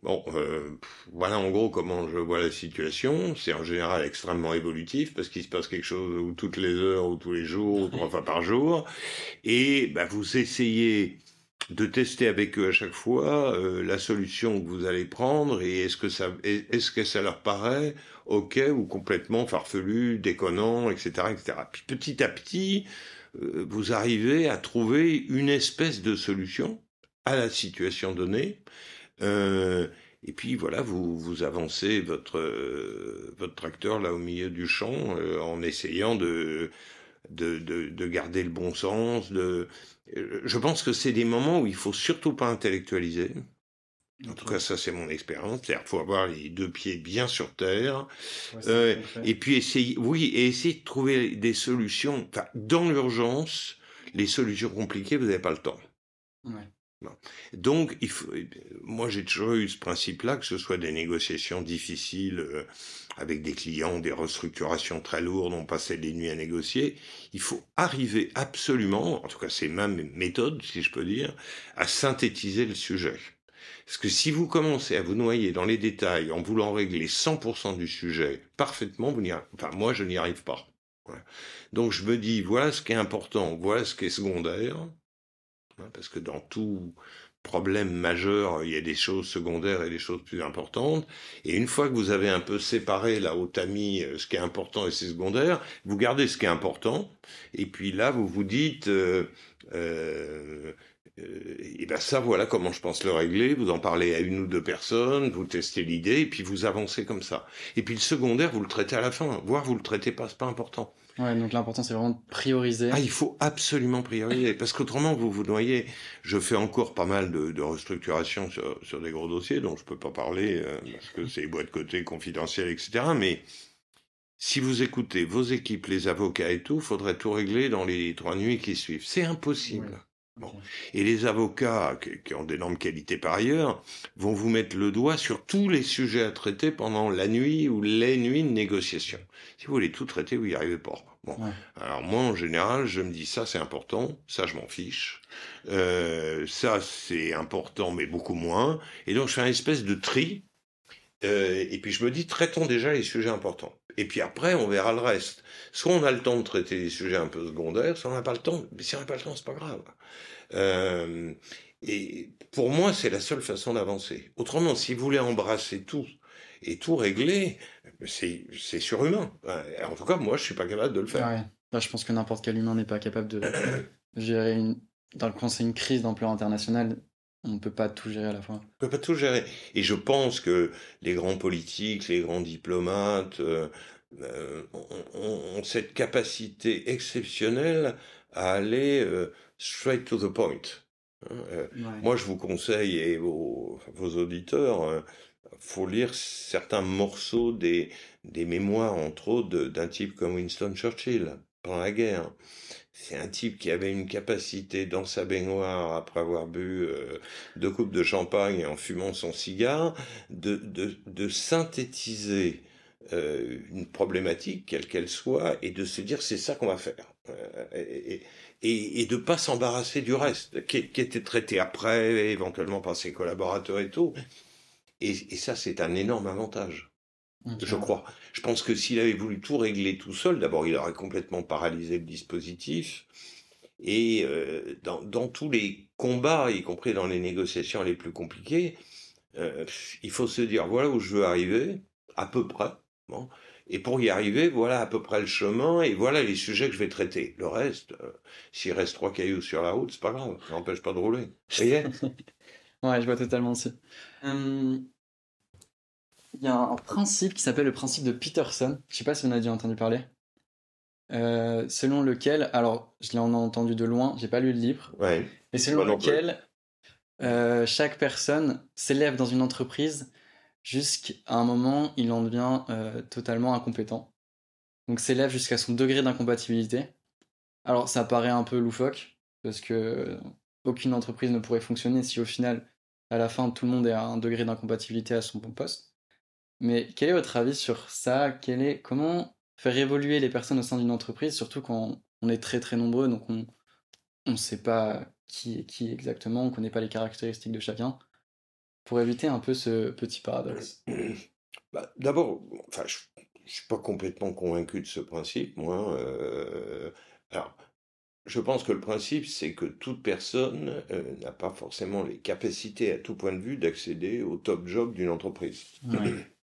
Bon, euh, voilà en gros comment je vois la situation. C'est en général extrêmement évolutif parce qu'il se passe quelque chose toutes les heures ou tous les jours ou trois fois par jour. Et bah, vous essayez de tester avec eux à chaque fois euh, la solution que vous allez prendre et est-ce que ça est-ce que ça leur paraît ok ou complètement farfelu, déconnant, etc., etc. Puis petit à petit, euh, vous arrivez à trouver une espèce de solution à la situation donnée. Euh, et puis voilà, vous, vous avancez votre, votre tracteur là au milieu du champ en essayant de, de, de, de, garder le bon sens. De... Je pense que c'est des moments où il faut surtout pas intellectualiser. En tout cas, ça c'est mon expérience. C'est-à-dire, faut avoir les deux pieds bien sur terre, euh, et puis essayer, oui, et essayer de trouver des solutions. Enfin, dans l'urgence, les solutions compliquées, vous n'avez pas le temps. Ouais. Donc, il faut, moi j'ai toujours eu ce principe-là, que ce soit des négociations difficiles euh, avec des clients, des restructurations très lourdes, on passait des nuits à négocier. Il faut arriver absolument, en tout cas c'est ma méthode, si je peux dire, à synthétiser le sujet. Parce que si vous commencez à vous noyer dans les détails en voulant régler 100% du sujet parfaitement, vous n'y enfin moi je n'y arrive pas. Donc je me dis voilà ce qui est important, voilà ce qui est secondaire, hein, parce que dans tout problème majeur, il y a des choses secondaires et des choses plus importantes. Et une fois que vous avez un peu séparé là au tamis euh, ce qui est important et ce qui est secondaire, vous gardez ce qui est important. Et puis là, vous vous dites, euh, euh, et ben ça, voilà comment je pense le régler. Vous en parlez à une ou deux personnes, vous testez l'idée, et puis vous avancez comme ça. Et puis le secondaire, vous le traitez à la fin, voire vous le traitez pas, c'est pas important. Ouais, donc l'important c'est vraiment de prioriser. Ah, il faut absolument prioriser, parce qu'autrement vous vous noyez. Je fais encore pas mal de, de restructuration sur, sur, des gros dossiers dont je peux pas parler, euh, parce que c'est boîtes côté confidentielles, etc. Mais si vous écoutez vos équipes, les avocats et tout, faudrait tout régler dans les trois nuits qui suivent. C'est impossible. Et les avocats, qui, ont d'énormes qualités par ailleurs, vont vous mettre le doigt sur tous les sujets à traiter pendant la nuit ou les nuits de négociation. Si vous voulez tout traiter, vous n'y arrivez pas. Bon. Alors moi, en général, je me dis ça c'est important, ça je m'en fiche, euh, ça c'est important mais beaucoup moins. Et donc je fais une espèce de tri. Euh, et puis je me dis traitons déjà les sujets importants. Et puis après, on verra le reste. Soit on a le temps de traiter des sujets un peu secondaires, soit on n'a pas le temps. Mais si on n'a pas le temps, c'est pas grave. Euh, et pour moi, c'est la seule façon d'avancer. Autrement, si vous voulez embrasser tout et tout régler, c'est, surhumain. En tout cas, moi, je suis pas capable de le faire. Bah, je pense que n'importe quel humain n'est pas capable de gérer une. Quand c'est une crise d'ampleur internationale, on ne peut pas tout gérer à la fois. On ne peut pas tout gérer. Et je pense que les grands politiques, les grands diplomates euh, euh, ont, cette capacité exceptionnelle à aller euh, straight to the point. Hein, moi, je vous conseille, et vos, vos auditeurs, faut lire certains morceaux des, des mémoires, entre autres, d'un type comme Winston Churchill pendant la guerre. C'est un type qui avait une capacité dans sa baignoire, après avoir bu euh, deux coupes de champagne et en fumant son cigare, de, de, synthétiser euh, une problématique, quelle qu'elle soit, et de se dire c'est ça qu'on va faire. Euh, et, et, et, de pas s'embarrasser du reste, qui, qui, était traité après, éventuellement par ses collaborateurs et tout. Et ça, c'est un énorme avantage. Je crois. Je pense que s'il avait voulu tout régler tout seul, d'abord, il aurait complètement paralysé le dispositif. Et euh, dans, dans, tous les combats, y compris dans les négociations les plus compliquées, euh, il faut se dire voilà où je veux arriver, à peu près. Bon. Et pour y arriver, voilà à peu près le chemin et voilà les sujets que je vais traiter. Le reste, euh, s'il reste trois cailloux sur la route, c'est pas grave, ça n'empêche pas de rouler. Vous voyez? Ouais, je vois totalement aussi. Hum, il y a un principe qui s'appelle le principe de Peterson. Je sais pas si en avez déjà entendu parler. Euh, selon lequel, alors je l'ai entendu de loin, j'ai pas lu le livre, ouais, mais selon lequel euh, chaque personne s'élève dans une entreprise jusqu'à un moment il en devient euh, totalement incompétent. Donc s'élève jusqu'à son degré d'incompatibilité. Alors ça paraît un peu loufoque parce que aucune entreprise ne pourrait fonctionner si au final à la fin tout le monde est à un degré d'incompatibilité à son bon poste. Mais quel est votre avis sur ça? Quel est, Comment faire évoluer les personnes au sein d'une entreprise, surtout quand on est très très nombreux, donc on ne sait pas qui est qui exactement, on ne connaît pas les caractéristiques de chacun, pour éviter un peu ce petit paradoxe? Bah, D'abord, enfin, je ne suis pas complètement convaincu de ce principe, moi. Euh, alors, je pense que le principe, c'est que toute personne euh, n'a pas forcément les capacités à tout point de vue d'accéder au top job d'une entreprise.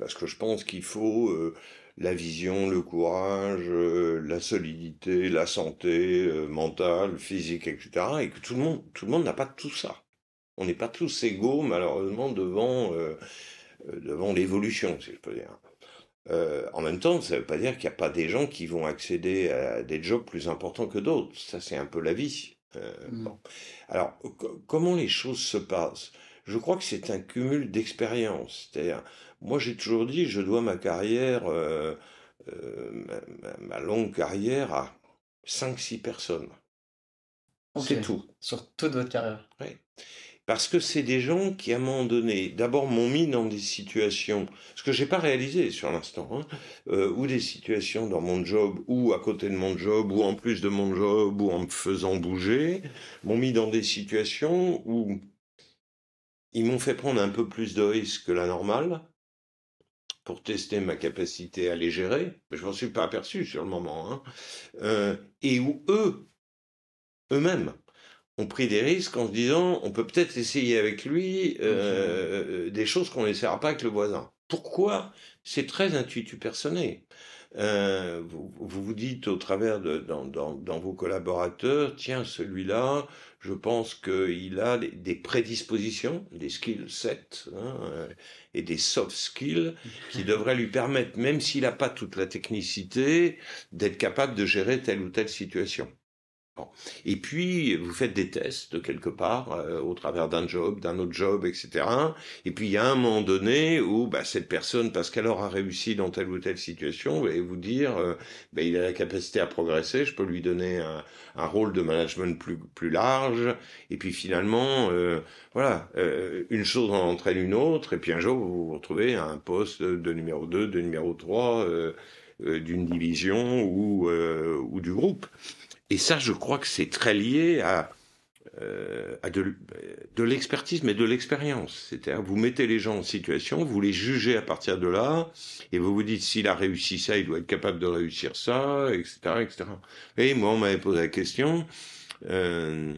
Parce que je pense qu'il faut euh, la vision, le courage, euh, la solidité, la santé euh, mentale, physique, etc. Et que tout le monde, tout le monde n'a pas tout ça. On n'est pas tous égaux, malheureusement, devant, devant l'évolution, si je peux dire. en même temps, ça ne veut pas dire qu'il n'y a pas des gens qui vont accéder à des jobs plus importants que d'autres. Ça, c'est un peu la vie. Mmh. bon. Alors, comment les choses se passent? Je crois que c'est un cumul d'expériences. C'est-à-dire, moi, j'ai toujours dit, je dois ma carrière, euh, euh, ma, longue carrière à 5-6 personnes. C'est tout. Sur toute votre carrière. Oui. Parce que c'est des gens qui, à un moment donné, d'abord m'ont mis dans des situations, ce que j'ai pas réalisé sur l'instant, hein, euh, ou des situations dans mon job, ou à côté de mon job, ou en plus de mon job, ou en me faisant bouger, m'ont mis dans des situations où ils m'ont fait prendre un peu plus de risques que la normale, pour tester ma capacité à les gérer, mais je m'en suis pas aperçu sur le moment, hein, euh, et où eux, eux-mêmes, ont pris des risques en se disant on peut peut-être essayer avec lui euh, des choses qu'on n'essaiera pas avec le voisin. Pourquoi? C'est très intuitu personnel. Euh, vous, vous, dites au travers de dans, dans, dans vos collaborateurs, tiens, celui-là, je pense qu'il a des prédispositions, des skill sets hein, euh, et des soft skills qui devraient lui permettre, même s'il n'a pas toute la technicité, d'être capable de gérer telle ou telle situation. Et puis, vous faites des tests quelque part, euh, au travers d'un job, d'un autre job, etc. Et puis, il y a un moment donné où bah, cette personne, parce qu'elle aura réussi dans telle ou telle situation, va vous dire, euh, bah, il a la capacité à progresser, je peux lui donner un, un rôle de management plus, plus large. Et puis, finalement, euh, voilà, une chose en entraîne une autre. Et puis, un jour, vous vous retrouvez à un poste de numéro 2, de numéro 3, d'une division ou, ou du groupe. Et ça, je crois que c'est très lié à, euh, à de, de l'expertise, mais de l'expérience. C'est-à-dire, vous mettez les gens en situation, vous les jugez à partir de là, et vous vous dites, s'il a réussi ça, il doit être capable de réussir ça, etc., etc. Et moi, on m'avait posé la question, euh,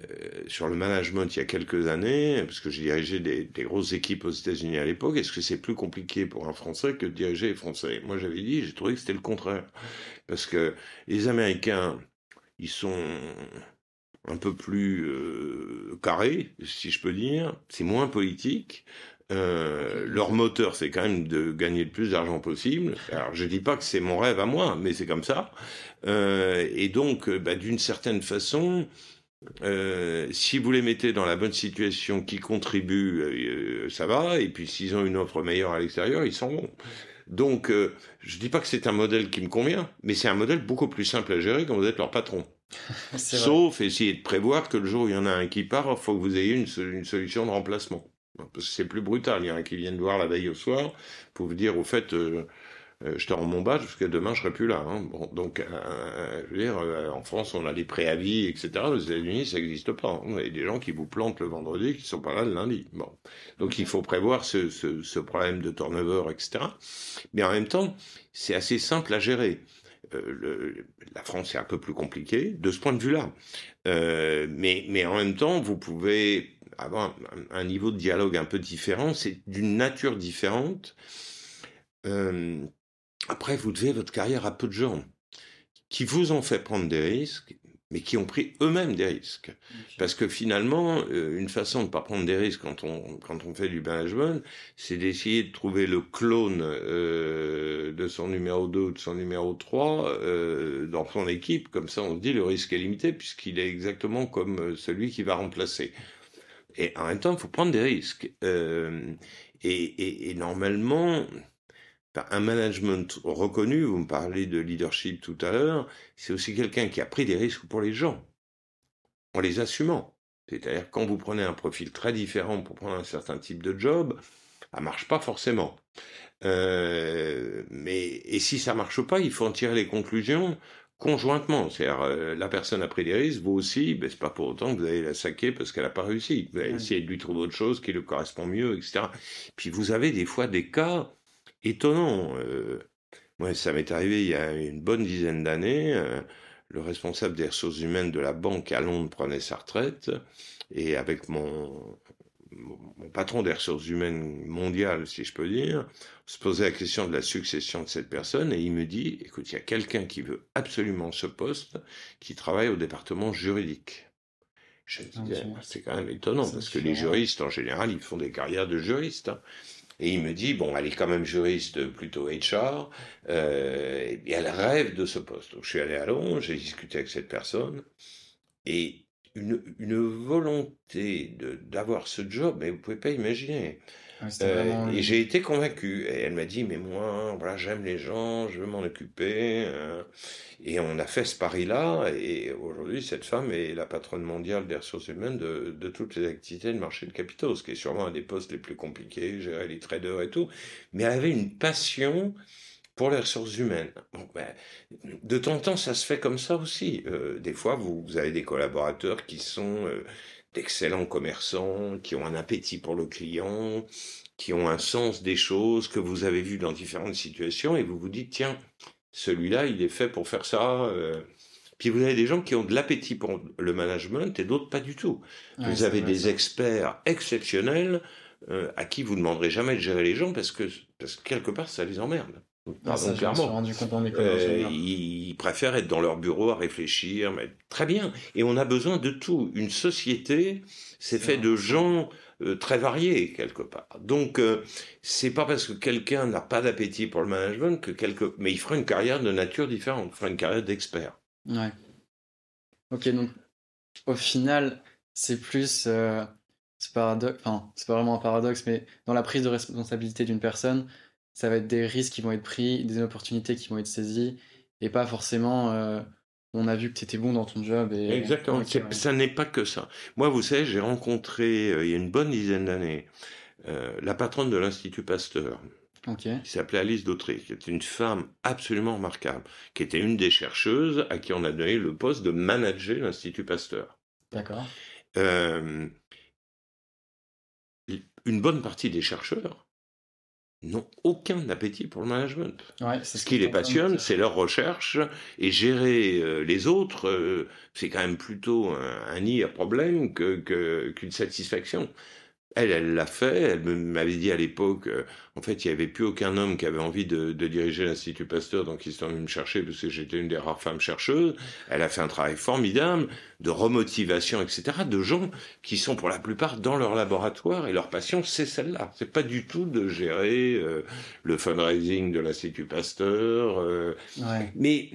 euh, sur le management il y a quelques années, parce que j'ai dirigé des, des, grosses équipes aux États-Unis à l'époque, est-ce que c'est plus compliqué pour un Français que de diriger les Français? Moi j'avais dit, j'ai trouvé que c'était le contraire. Parce que les Américains, ils sont un peu plus euh, carrés, si je peux dire. C'est moins politique. Euh, leur moteur, c'est quand même de gagner le plus d'argent possible. Alors, je dis pas que c'est mon rêve à moi, mais c'est comme ça. Euh, et donc, bah, d'une certaine façon, si vous les mettez dans la bonne situation, qui contribue, ça va. Et puis s'ils ont une offre meilleure à l'extérieur, ils s'en vont. Donc, euh, je dis pas que c'est un modèle qui me convient, mais c'est un modèle beaucoup plus simple à gérer quand vous êtes leur patron. Sauf essayer de prévoir que le jour où il y en a un qui part, il faut que vous ayez une, une solution de remplacement. Parce que c'est plus brutal. Il y en a un qui vient de voir la veille au soir pour vous dire, au fait, euh, je te rends mon badge parce que demain je serai plus là. Hein. Bon, donc, euh, je veux dire, en France, on a des préavis, etc. Aux États-Unis, ça n'existe pas. Il y a des gens qui vous plantent le vendredi, qui sont pas là le lundi. Bon, donc il faut prévoir ce, problème de turnover, etc. Mais en même temps, c'est assez simple à gérer. La France est un peu plus compliquée de ce point de vue-là. Euh, mais, en même temps, vous pouvez avoir un, niveau de dialogue un peu différent, c'est d'une nature différente. Euh, après, vous devez votre carrière à peu de gens qui vous ont fait prendre des risques, mais qui ont pris eux-mêmes des risques. Okay. Parce que finalement, euh, une façon de ne pas prendre des risques quand on, quand on fait du management, c'est d'essayer de trouver le clone euh, de son numéro 2 ou de son numéro 3 euh, dans son équipe. Comme ça, on se dit le risque est limité puisqu'il est exactement comme celui qui va remplacer. Et en même temps, il faut prendre des risques. Euh, et, et, et normalement, un management reconnu, vous me parlez de leadership tout à l'heure, c'est aussi quelqu'un qui a pris des risques pour les gens, en les assumant. C'est-à-dire quand vous prenez un profil très différent pour prendre un certain type de job, ça marche pas forcément. Euh, mais et si ça marche pas, il faut en tirer les conclusions conjointement. C'est-à-dire euh, la personne a pris des risques, vous aussi, ben, c'est pas pour autant que vous allez la saquer parce qu'elle a pas réussi. Vous allez essayer de lui trouver autre chose qui lui correspond mieux, etc. Puis vous avez des fois des cas étonnant. Euh, moi, ça m'est arrivé il y a une bonne dizaine d'années. Euh, le responsable des ressources humaines de la banque à Londres prenait sa retraite et avec mon, mon patron des ressources humaines mondiales, si je peux dire, se posait la question de la succession de cette personne et il me dit, écoute, il y a quelqu'un qui veut absolument ce poste, qui travaille au département juridique. Je me disais, c'est quand même étonnant parce que les juristes, en général, ils font des carrières de juristes. Hein. Et il me dit, bon, elle est quand même juriste plutôt HR, euh, et elle rêve de ce poste. Donc je suis allé à Londres, j'ai discuté avec cette personne, et une, une volonté d'avoir ce job, mais vous pouvez pas imaginer. Euh, et j'ai été convaincu. Et elle m'a dit, mais moi, voilà, j'aime les gens, je veux m'en occuper. euh. Et on a fait ce pari-là. Et aujourd'hui, cette femme est la patronne mondiale des ressources humaines de, de toutes les activités de marché de capitaux, ce qui est sûrement un des postes les plus compliqués, gérer les traders et tout. Mais elle avait une passion pour les ressources humaines. Bon, ben, de temps en temps, ça se fait comme ça aussi. Euh, des fois, vous, vous avez des collaborateurs qui sont euh, d'excellents commerçants, qui ont un appétit pour le client, qui ont un sens des choses que vous avez vu dans différentes situations, et vous vous dites, tiens, celui-là, il est fait pour faire ça. euh. Puis vous avez des gens qui ont de l'appétit pour le management et d'autres pas du tout. Ouais, vous avez des ça. experts exceptionnels euh, à qui vous demanderez jamais de gérer les gens parce que, parce que quelque part, ça les emmerde. Ah, Pardon, clairement. Euh, ils, préfèrent être dans leur bureau à réfléchir, mais très bien. Et on a besoin de tout. Une société, c'est fait de gens euh, très variés quelque part. Donc, euh, c'est pas parce que quelqu'un n'a pas d'appétit pour le management que quelque, mais il fera une carrière de nature différente, il fera une carrière d'expert. Ouais. Ok, donc au final, c'est plus euh, ce paradoxe, enfin, c'est pas vraiment un paradoxe, mais dans la prise de responsabilité d'une personne, ça va être des risques qui vont être pris, des opportunités qui vont être saisies, et pas forcément euh, on a vu que tu étais bon dans ton job. Et... Exactement. Ouais. Ça n'est pas que ça. Moi, vous savez, j'ai rencontré euh, il y a une bonne dizaine d'années euh, la patronne de l'Institut Pasteur. Ok, qui s'appelait Alice Dautré, qui est une femme absolument remarquable, qui était une des chercheuses à qui on a donné le poste de manager l'Institut Pasteur. d'accord. Une bonne partie des chercheurs n'ont aucun appétit pour le management. Ouais, Ce qui les passionne, c'est leur recherche, et gérer euh, les autres, euh, c'est quand même plutôt un, un nid à problème que, que- qu'une satisfaction. Elle, elle l'a fait. Elle m'avait dit à l'époque, euh, en fait, il n'y avait plus aucun homme qui avait envie de, de diriger l'Institut Pasteur, donc ils sont venus me chercher parce que j'étais une des rares femmes chercheuses. Elle a fait un travail formidable de remotivation, etc., de gens qui sont pour la plupart dans leur laboratoire et leur passion, c'est celle-là. C'est pas du tout de gérer euh, le fundraising de l'Institut Pasteur. euh, Ouais, mais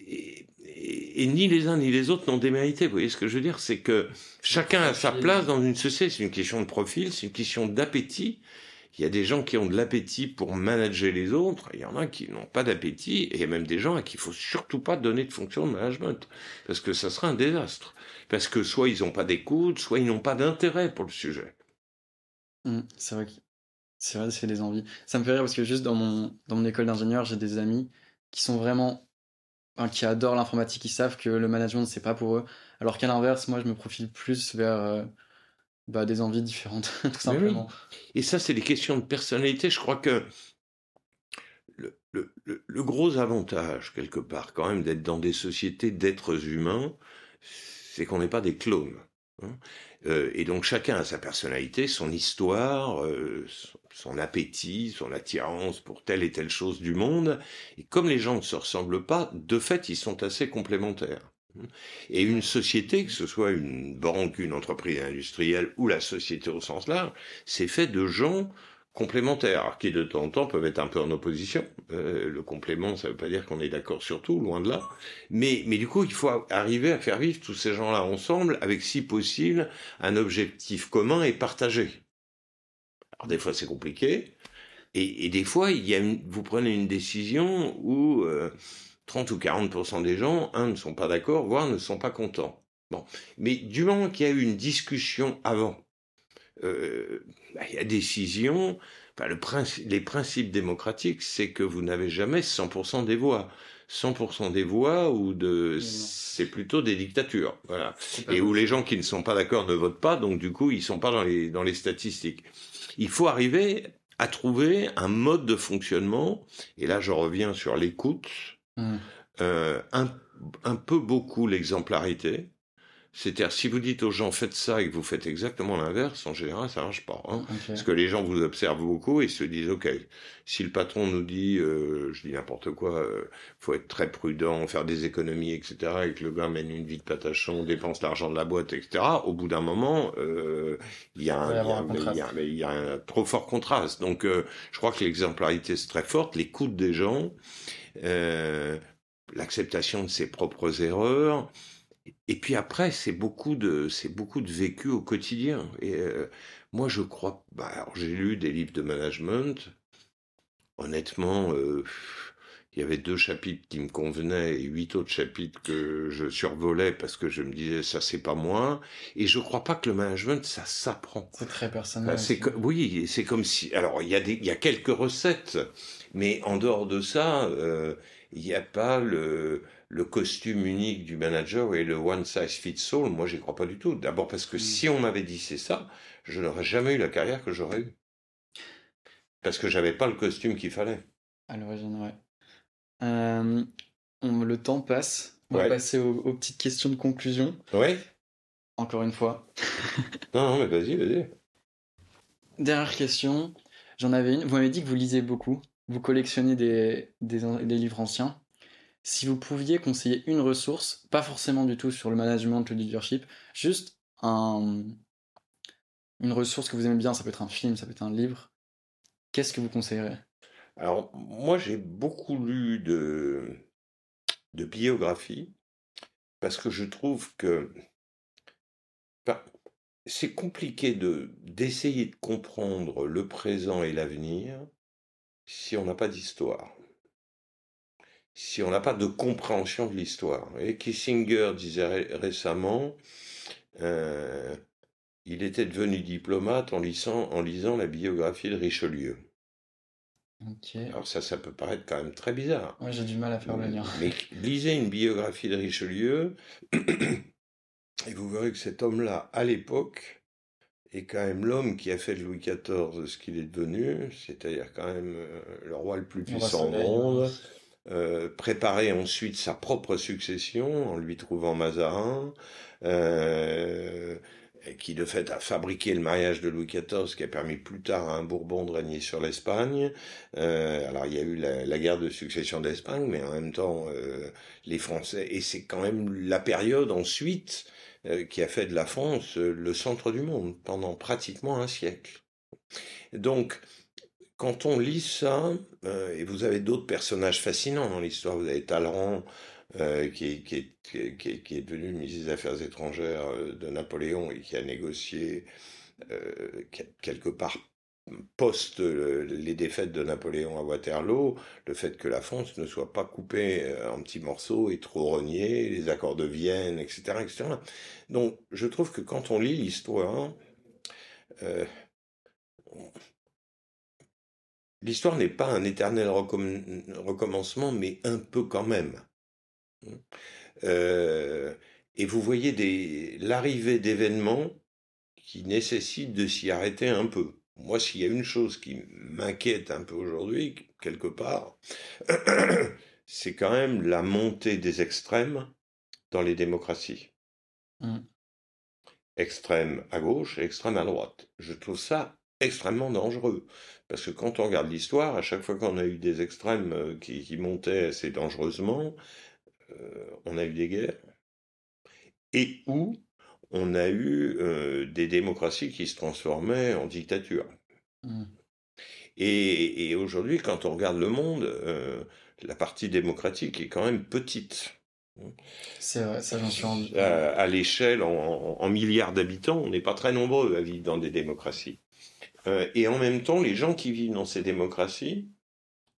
et- et, ni les uns ni les autres n'ont démérité. Vous voyez ce que je veux dire? C'est que chacun a sa place dans une société. C'est une question de profil, c'est une question d'appétit. Il y a des gens qui ont de l'appétit pour manager les autres, il y en a qui n'ont pas d'appétit, et il y a même des gens à qui il faut surtout pas donner de fonction de management, parce que ça sera un désastre. Parce que soit ils n'ont pas d'écoute, soit ils n'ont pas d'intérêt pour le sujet. Mmh, c'est vrai c'est vrai, c'est des envies. Ça me fait rire parce que juste dans mon, dans mon école d'ingénieur, j'ai des amis qui sont vraiment qui adorent l'informatique, qui savent que le management, c'est pas pour eux. Alors qu'à l'inverse, moi, je me profile plus vers euh, bah, des envies différentes, tout simplement. Et ça, c'est des questions de personnalité. Je crois que le, le, le, gros avantage, quelque part, quand même, d'être dans des sociétés d'êtres humains, c'est qu'on n'est pas des clones. Hein. Euh, et donc chacun a sa personnalité, son histoire, euh, son appétit, son attirance pour telle et telle chose du monde. Et comme les gens ne se ressemblent pas, de fait, ils sont assez complémentaires. Et une société, que ce soit une banque, une entreprise industrielle ou la société au sens large, c'est fait de gens complémentaires, qui de temps en temps peuvent être un peu en opposition. Euh, le complément, ça ne veut pas dire qu'on est d'accord sur tout, loin de là. Mais, du coup, il faut arriver à faire vivre tous ces gens-là ensemble, avec si possible un objectif commun et partagé. Alors des fois c'est compliqué, et, des fois vous prenez une décision où euh, 30 ou 40% des gens, un, ne sont pas d'accord, voire ne sont pas contents. Bon, mais du moment qu'il y a eu une discussion avant, euh, bah, il y a décision. Bah, le principe, les principes démocratiques, c'est que vous n'avez jamais 100% des voix. 100% des voix ou de c'est plutôt des dictatures voilà et où les gens qui ne sont pas d'accord ne votent pas donc du coup ils sont pas dans les dans les statistiques il faut arriver à trouver un mode de fonctionnement et là je reviens sur l'écoute mmh. euh, un, un peu beaucoup l'exemplarité c'est-à-dire, si vous dites aux gens faites ça et que vous faites exactement l'inverse, en général, ça marche pas. Hein. Parce que les gens vous observent beaucoup et se disent, ok, si le patron nous dit, euh, je dis n'importe quoi, euh, faut être très prudent, faire des économies, etc., et que le gars mène une vie de patachon, dépense l'argent de la boîte, etc., au bout d'un moment, euh, il y a un, trop fort contraste. Donc, euh, je crois que l'exemplarité, c'est très forte, l'écoute des gens, l'acceptation de ses propres erreurs, et puis après, c'est beaucoup de, c'est beaucoup de vécu au quotidien. Et euh, moi, je crois. Bah, j'ai lu des livres de management. Honnêtement, euh, il y avait deux chapitres qui me convenaient et huit autres chapitres que je survolais parce que je me disais ça c'est pas moi. Et je crois pas que le management ça s'apprend. C'est très personnel. c'est oui, c'est comme si. Alors il y a des, il y a quelques recettes, mais en dehors de ça, euh, il n'y a pas le le costume unique du manager et le one size fits all, moi j'y crois pas du tout. D'abord parce que mm. si on m'avait dit c'est ça, je n'aurais jamais eu la carrière que j'aurais eue. Parce que j'avais pas le costume qu'il fallait. À l'origine, ouais. Euh, le temps passe. On va passer aux, petites questions de conclusion. Oui. Encore une fois. non, non, mais vas-y, vas-y. Dernière question. J'en avais une. Vous m'avez dit que vous lisez beaucoup. Vous collectionnez des, des, des livres anciens. Si vous pouviez conseiller une ressource, pas forcément du tout sur le management, le leadership, juste un, une ressource que vous aimez bien, ça peut être un film, ça peut être un livre, qu'est-ce que vous conseillerez? Alors, moi j'ai beaucoup lu de, biographies parce que je trouve que c'est compliqué de d'essayer de comprendre le présent et l'avenir si on n'a pas d'histoire si on n'a pas de compréhension de l'histoire. Et Kissinger disait récemment, euh, il était devenu diplomate en lisant, en lisant la biographie de Richelieu. Alors ça, ça peut paraître quand même très bizarre. Moi, j'ai du mal à faire le lien. Mais lisez une biographie de Richelieu, et vous verrez que cet homme-là, à l'époque, est quand même l'homme qui a fait de Louis XIV ce qu'il est devenu, c'est-à-dire quand même euh, le roi le plus puissant au monde. Euh, préparer ensuite sa propre succession en lui trouvant Mazarin, euh, qui de fait a fabriqué le mariage de Louis XIV, qui a permis plus tard à un Bourbon de régner sur l'Espagne. Euh, alors il y a eu la, guerre de succession d'Espagne, mais en même temps les Français, et c'est quand même la période ensuite qui a fait de la France le centre du monde pendant pratiquement un siècle. Donc quand on lit ça, euh, et vous avez d'autres personnages fascinants dans l'histoire, vous avez Talleyrand, qui, est, qui, est, qui, est, qui, devenu ministre des Affaires étrangères de Napoléon et qui a négocié quelque part post les défaites de Napoléon à Waterloo, le fait que la France ne soit pas coupée en petits morceaux et trop reniée, les accords de Vienne, etc., etc. Donc, je trouve que quand on lit l'histoire, euh, l'histoire n'est pas un éternel recommencement, mais un peu quand même. Euh, et vous voyez l'arrivée d'événements qui nécessitent de s'y arrêter un peu. Moi, s'il y a une chose qui m'inquiète un peu aujourd'hui, quelque part, c'est quand même la montée des extrêmes dans les démocraties. Mmh. Extrême à gauche et extrême à droite. Je trouve ça extrêmement dangereux. Parce que quand on regarde l'histoire, à chaque fois qu'on a eu des extrêmes euh, qui, montaient assez dangereusement, euh, on a eu des guerres. Et où on a eu euh, des démocraties qui se transformaient en dictature. Mmh. Et, aujourd'hui, quand on regarde le monde, euh, la partie démocratique est quand même petite. C'est vrai, ça j'en suis rendu. À, l'échelle, en, milliards d'habitants, on n'est pas très nombreux à vivre dans des démocraties. Euh, et en même temps, les gens qui vivent dans ces démocraties,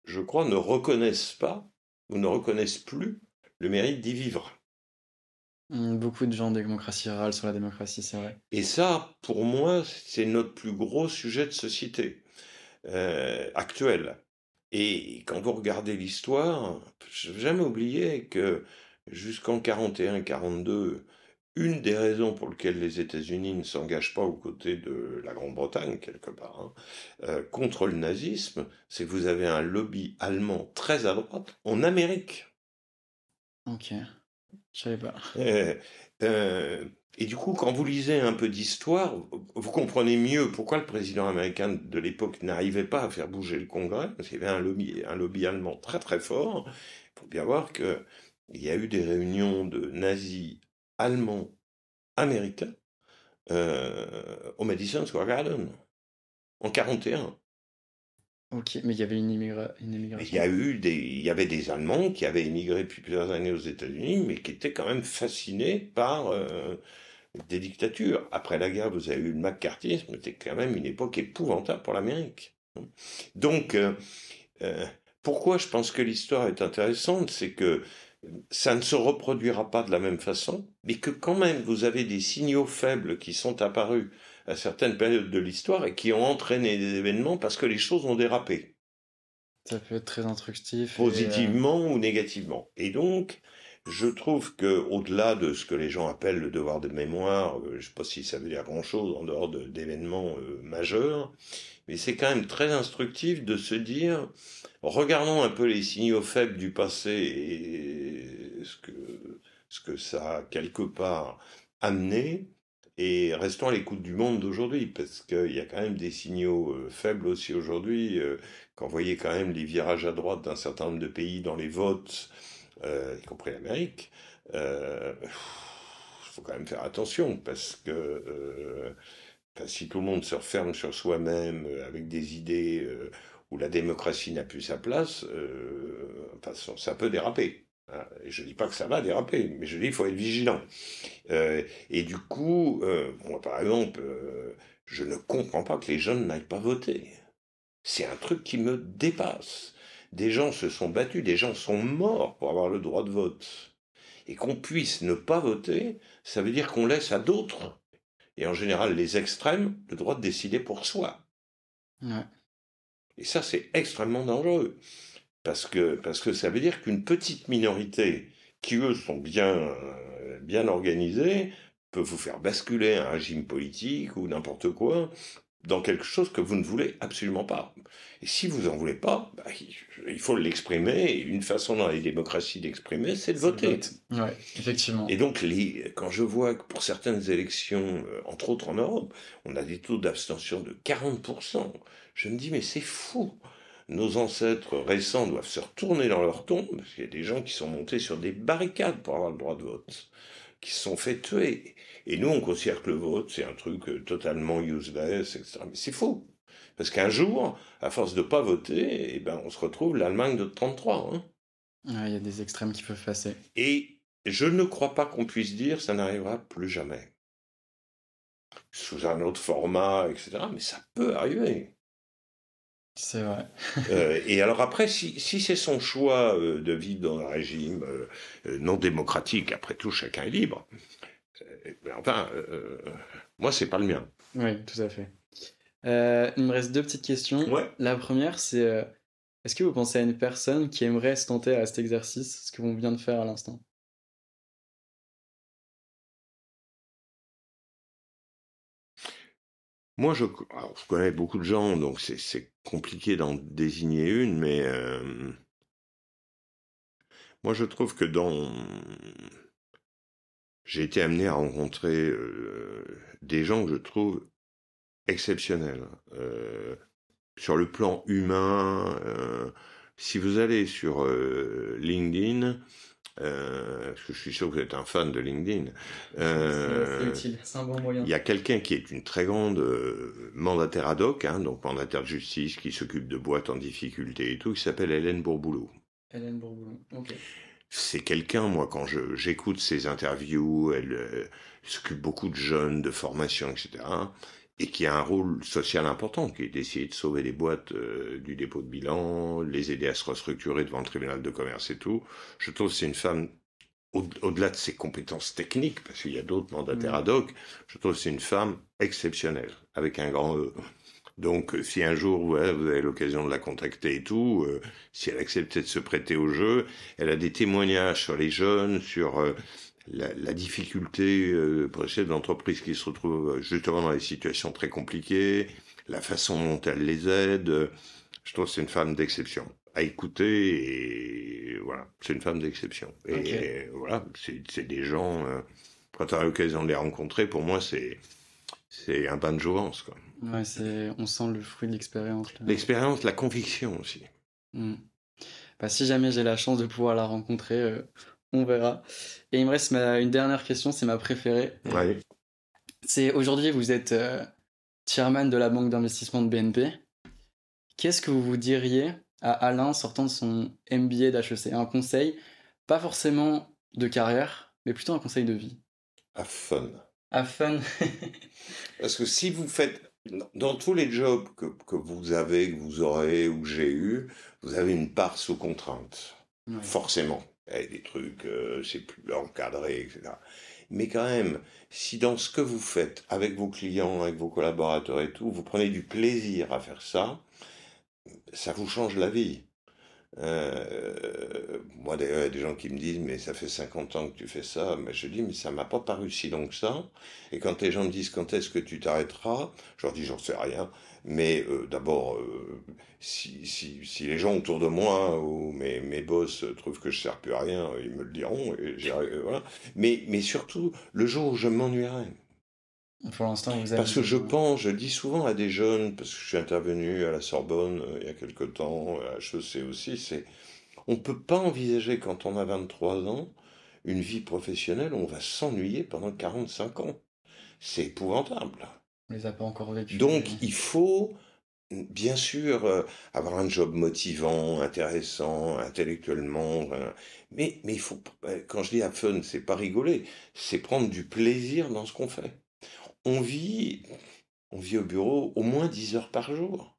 je crois, ne reconnaissent pas ou ne reconnaissent plus le mérite d'y vivre. Mmh, beaucoup de gens de démocratie râlent sur la démocratie, c'est vrai. Et ça, pour moi, c'est notre plus gros sujet de société euh, actuel. Et quand vous regardez l'histoire, je n'ai jamais oublié que jusqu'en 41-42, une des raisons pour lesquelles les États-Unis ne s'engagent pas aux côtés de la Grande-Bretagne, quelque part, hein, euh, contre le nazisme, c'est que vous avez un lobby allemand très à droite en Amérique. Ok. Je savais pas. Euh, euh, et du coup, quand vous lisez un peu d'histoire, vous comprenez mieux pourquoi le président américain de l'époque n'arrivait pas à faire bouger le Congrès, parce qu'il y avait un lobby, un lobby allemand très très fort. Il faut bien voir qu'il y a eu des réunions de nazis allemands américains euh, au Madison Square Garden en 41. Ok, mais il y avait une, immigration. Il y a eu des, il y avait des Allemands qui avaient émigré depuis plusieurs années aux États-Unis, mais qui étaient quand même fascinés par euh, des dictatures. Après la guerre, vous avez eu le McCarthyisme, c'était quand même une époque épouvantable pour l'Amérique. Donc, euh, pourquoi je pense que l'histoire est intéressante, c'est que ça ne se reproduira pas de la même façon, mais que quand même vous avez des signaux faibles qui sont apparus à certaines périodes de l'histoire et qui ont entraîné des événements parce que les choses ont dérapé. Ça peut être très instructif. Positivement ou négativement. Et donc, je trouve que au-delà de ce que les gens appellent le devoir de mémoire, euh, je ne sais pas si ça veut dire grand-chose en dehors d'événements euh, majeurs, mais c'est quand même très instructif de se dire, regardons un peu les signaux faibles du passé et ce que, ce que ça a quelque part amené, et restons à l'écoute du monde d'aujourd'hui, parce qu'il y a quand même des signaux euh, faibles aussi aujourd'hui. Euh, quand vous voyez quand même les virages à droite d'un certain nombre de pays dans les votes, euh, y compris l'Amérique, il faut quand même faire attention, parce que si tout le monde se referme sur soi-même avec des idées où la démocratie n'a plus sa place, ça peut déraper. Hein, je ne dis pas que ça va déraper, mais je dis qu'il faut être vigilant. Euh, et du coup, euh, moi par exemple, euh, je ne comprends pas que les jeunes n'aillent pas voter. C'est un truc qui me dépasse. Des gens se sont battus, des gens sont morts pour avoir le droit de vote. Et qu'on puisse ne pas voter, ça veut dire qu'on laisse à d'autres, et en général les extrêmes, le droit de décider pour soi. Et ça, c'est extrêmement dangereux. Parce que, parce que ça veut dire qu'une petite minorité, qui eux sont bien, euh, bien organisés, peut vous faire basculer un régime politique ou n'importe quoi dans quelque chose que vous ne voulez absolument pas. Et si vous en voulez pas, bah, il faut l'exprimer. Et une façon dans les démocraties d'exprimer, c'est de voter. Oui, effectivement. Et donc, les, quand je vois que pour certaines élections, euh, entre autres en Europe, on a des taux d'abstention de 40%, je me dis, mais c'est fou nos ancêtres récents doivent se retourner dans leur tombe, parce qu'il y a des gens qui sont montés sur des barricades pour avoir le droit de vote, qui se sont fait tuer. Et nous, on considère que le vote, c'est un truc euh, totalement useless, etc. Mais c'est faux. Parce qu'un jour, à force de pas voter, eh ben, on se retrouve l'Allemagne de 33. Hein. Il y a des extrêmes qui peuvent passer. Et je ne crois pas qu'on puisse dire ça n'arrivera plus jamais. Sous un autre format, etc. Mais ça peut arriver. C'est vrai. Euh, et alors après, si, si c'est son choix euh, de vivre dans un régime euh, non démocratique, après tout, chacun est libre. enfin, moi, c'est pas le mien. Oui, tout à fait. il me reste deux petites questions. Ouais. La première, c'est est-ce que vous pensez à une personne qui aimerait se tenter à cet exercice, ce que vous vient de faire à l'instant? Moi, je, connais beaucoup de gens, donc c'est compliqué d'en désigner une, mais euh, moi, je trouve que dans... J'ai été amené à rencontrer euh, des gens que je trouve exceptionnels. Euh, sur le plan humain, si vous allez sur LinkedIn, euh, parce que je suis sûr que vous êtes un fan de LinkedIn. Euh, c'est utile, c'est un bon moyen. Il y a quelqu'un qui est une très grande euh, mandataire ad hoc, hein, donc mandataire de justice, qui s'occupe de boîtes en difficulté et tout, qui s'appelle Hélène Bourboulou. Hélène Bourboulou, ok. C'est quelqu'un, moi, quand j'écoute ses interviews, elle s'occupe beaucoup de jeunes, de formation, etc et qui a un rôle social important, qui est d'essayer de sauver les boîtes euh, du dépôt de bilan, les aider à se restructurer devant le tribunal de commerce et tout. Je trouve que c'est une femme, au-delà de ses compétences techniques, parce qu'il y a d'autres mandataires mm. ad hoc, je trouve que c'est une femme exceptionnelle, avec un grand E. Donc, euh, si un jour vous avez l'occasion de la contacter et tout, euh, si elle acceptait de se prêter au jeu, elle a des témoignages sur les jeunes, sur la, difficulté euh, pour les chefs d'entreprise qui se retrouvent euh, justement dans des situations très compliquées, la façon dont elle les aide. Je trouve que c'est une femme d'exception à écouter et voilà, c'est une femme d'exception. Et, voilà, c'est des gens, euh, quand tu as l'occasion de les rencontrer, pour moi, c'est c'est un bain de jouvence. Quoi. Ouais, on sent le fruit de l'expérience. L'expérience, la conviction aussi. Hmm. Bah, si jamais j'ai la chance de pouvoir la rencontrer, on verra. Et il me reste une dernière question, c'est ma préférée. C'est aujourd'hui, vous êtes euh, chairman de la banque d'investissement de BNP. Qu'est-ce que vous vous diriez à Alain sortant de son MBA d'HEC Un conseil, pas forcément de carrière, mais plutôt un conseil de vie. À fun. À fun. Parce que si vous faites dans tous les jobs que, que, vous avez, que vous aurez ou que j'ai eu, vous avez une part sous contrainte. Forcément des trucs, euh, c'est plus encadré, etc. Mais quand même, si dans ce que vous faites avec vos clients, avec vos collaborateurs et tout, vous prenez du plaisir à faire ça, ça vous change la vie. Euh, moi d'ailleurs, il y a des gens qui me disent mais ça fait 50 ans que tu fais ça, mais je dis mais ça m'a pas paru si long que ça. Et quand les gens me disent quand est-ce que tu t'arrêteras, je leur dis j'en sais rien. Mais euh, d'abord, euh, si, si, si, les gens autour de moi ou mes, mes boss trouvent que je sers plus à rien, ils me le diront. Et voilà. Mais, mais surtout, le jour où je m'ennuierai. Pour l'instant, vous avez... Parce que je pense, je dis souvent à des jeunes, parce que je suis intervenu à la Sorbonne euh, il y a quelque temps, à HEC aussi, c'est on peut pas envisager quand on a 23 ans une vie professionnelle où on va s'ennuyer pendant 45 ans. C'est épouvantable. On les a pas encore vécu. Donc il faut bien sûr euh, avoir un job motivant, intéressant, intellectuellement, mais mais il faut quand je dis à fun, c'est pas rigoler, c'est prendre du plaisir dans ce qu'on fait on vit, on vit au bureau au moins 10 heures par jour.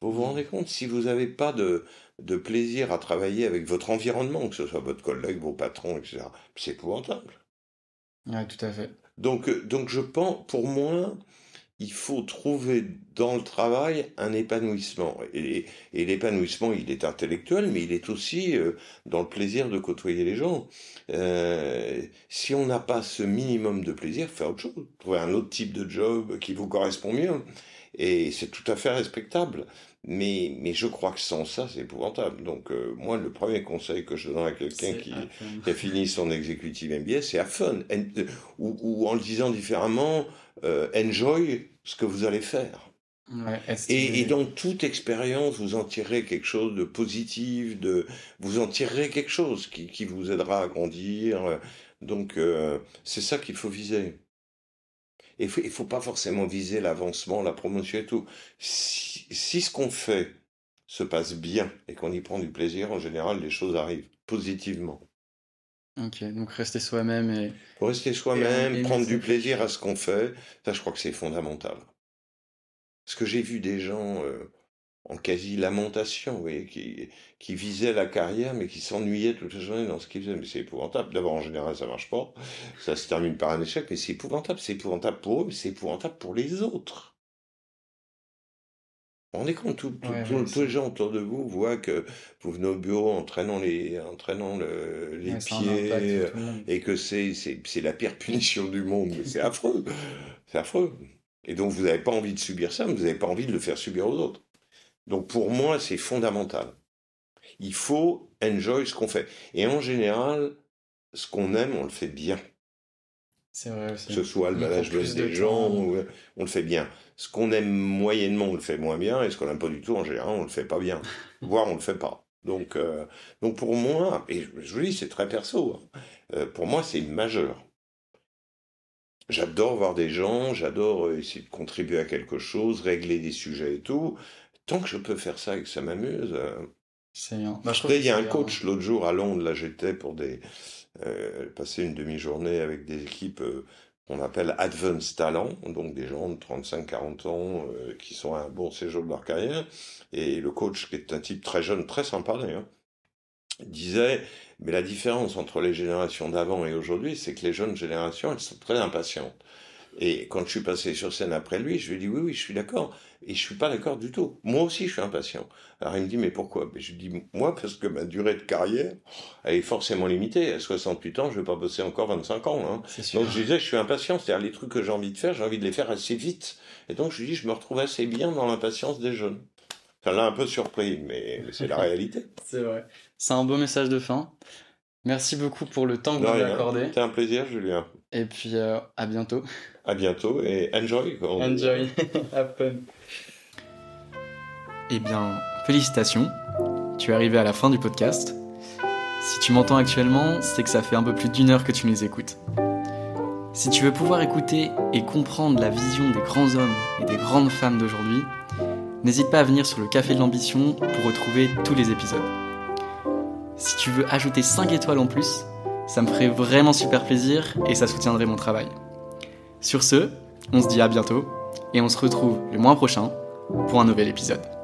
Vous vous mmh. rendez compte, si vous n'avez pas de, de plaisir à travailler avec votre environnement, que ce soit votre collègue, vos patrons, etc., c'est épouvantable. Oui, tout à fait. Donc, euh, donc je pense, pour moi, il faut trouver dans le travail un épanouissement. Et, l'épanouissement, il est intellectuel, mais il est aussi euh, dans le plaisir de côtoyer les gens. Euh, si on n'a pas ce minimum de plaisir, faire autre chose. Trouver un autre type de job qui vous correspond mieux. Et c'est tout à fait respectable. Mais, mais je crois que sans ça, c'est épouvantable. Donc, euh, moi, le premier conseil que je donne à quelqu'un qui, qui, a fini son executive MBA, c'est à fun. Ou, ou, en le disant différemment, euh, enjoy ce que vous allez faire. et, et, dans toute expérience, vous en tirerez quelque chose de positif, de, vous en tirerez quelque chose qui, qui vous aidera à grandir. Donc, euh, c'est ça qu'il faut viser. Et il ne faut pas forcément viser l'avancement, la promotion et tout. Si, si ce qu'on fait se passe bien et qu'on y prend du plaisir, en général, les choses arrivent. positivement. Ok, donc rester soi-même et. Rester soi-même, prendre du plaisir à ce qu'on fait, ça je crois que c'est fondamental. Parce que j'ai vu des gens euh, en quasi-lamentation, vous voyez, qui, qui visaient la carrière, mais qui s'ennuyaient toute la journée dans ce qu'ils faisaient. Mais c'est épouvantable. D'abord, en général, ça marche pas. Ça se termine par un échec, mais c'est épouvantable. C'est épouvantable pour eux, mais c'est épouvantable pour les autres. Est compte, tout, tous les gens autour de vous voient que vous venez au bureau en traînant les, entraînant les pieds et que c'est, c'est, la pire punition du monde. c'est affreux. C'est affreux. Et donc vous n'avez pas envie de subir ça, mais vous n'avez pas envie de le faire subir aux autres. Donc pour moi, c'est fondamental. Il faut enjoy ce qu'on fait. Et en général, ce qu'on aime, on le fait bien. C'est vrai aussi. Que ce soit le management des gens, on le fait bien. Ce qu'on aime moyennement, on le fait moins bien, et ce qu'on n'aime pas du tout, en général, on le fait pas bien. Voire on le fait pas. Donc, euh, donc pour moi, et je vous dis, c'est très perso, hein, euh, pour moi, c'est majeur. J'adore voir des gens, j'adore euh, essayer de contribuer à quelque chose, régler des sujets et tout. Tant que je peux faire ça et que ça m'amuse. c'est bien. Bah, il y a un coach l'autre jour à Londres, là j'étais pour des, passer une demi-journée avec des équipes on appelle advanced talent, donc des gens de 35-40 ans euh, qui sont à un bon séjour de leur carrière. Et le coach, qui est un type très jeune, très sympa d'ailleurs, disait, mais la différence entre les générations d'avant et aujourd'hui, c'est que les jeunes générations, elles sont très impatientes. Et quand je suis passé sur scène après lui, je lui ai dit oui, oui, je suis d'accord. Et je suis pas d'accord du tout. Moi aussi, je suis impatient. Alors il me dit mais pourquoi? Je lui dis moi parce que ma durée de carrière elle est forcément limitée. À 68 ans, je vais pas bosser encore 25 ans. Hein. Donc je disais je suis impatient. C'est-à-dire les trucs que j'ai envie de faire, j'ai envie de les faire assez vite. Et donc je lui dis je me retrouve assez bien dans l'impatience des jeunes. Ça l'a un peu surpris, mais c'est la réalité. c'est vrai. C'est un beau message de fin. Merci beaucoup pour le temps que vous m'avez accordé. C'était un plaisir, Julien. Et puis euh, à bientôt. À bientôt et enjoy. Enjoy. Have fun. Eh bien, félicitations. Tu es arrivé à la fin du podcast. Si tu m'entends actuellement, c'est que ça fait un peu plus d'une heure que tu nous écoutes. Si tu veux pouvoir écouter et comprendre la vision des grands hommes et des grandes femmes d'aujourd'hui, n'hésite pas à venir sur le Café de l'Ambition pour retrouver tous les épisodes. Si tu veux ajouter 5 étoiles en plus, ça me ferait vraiment super plaisir et ça soutiendrait mon travail. Sur ce, on se dit à bientôt et on se retrouve le mois prochain pour un nouvel épisode.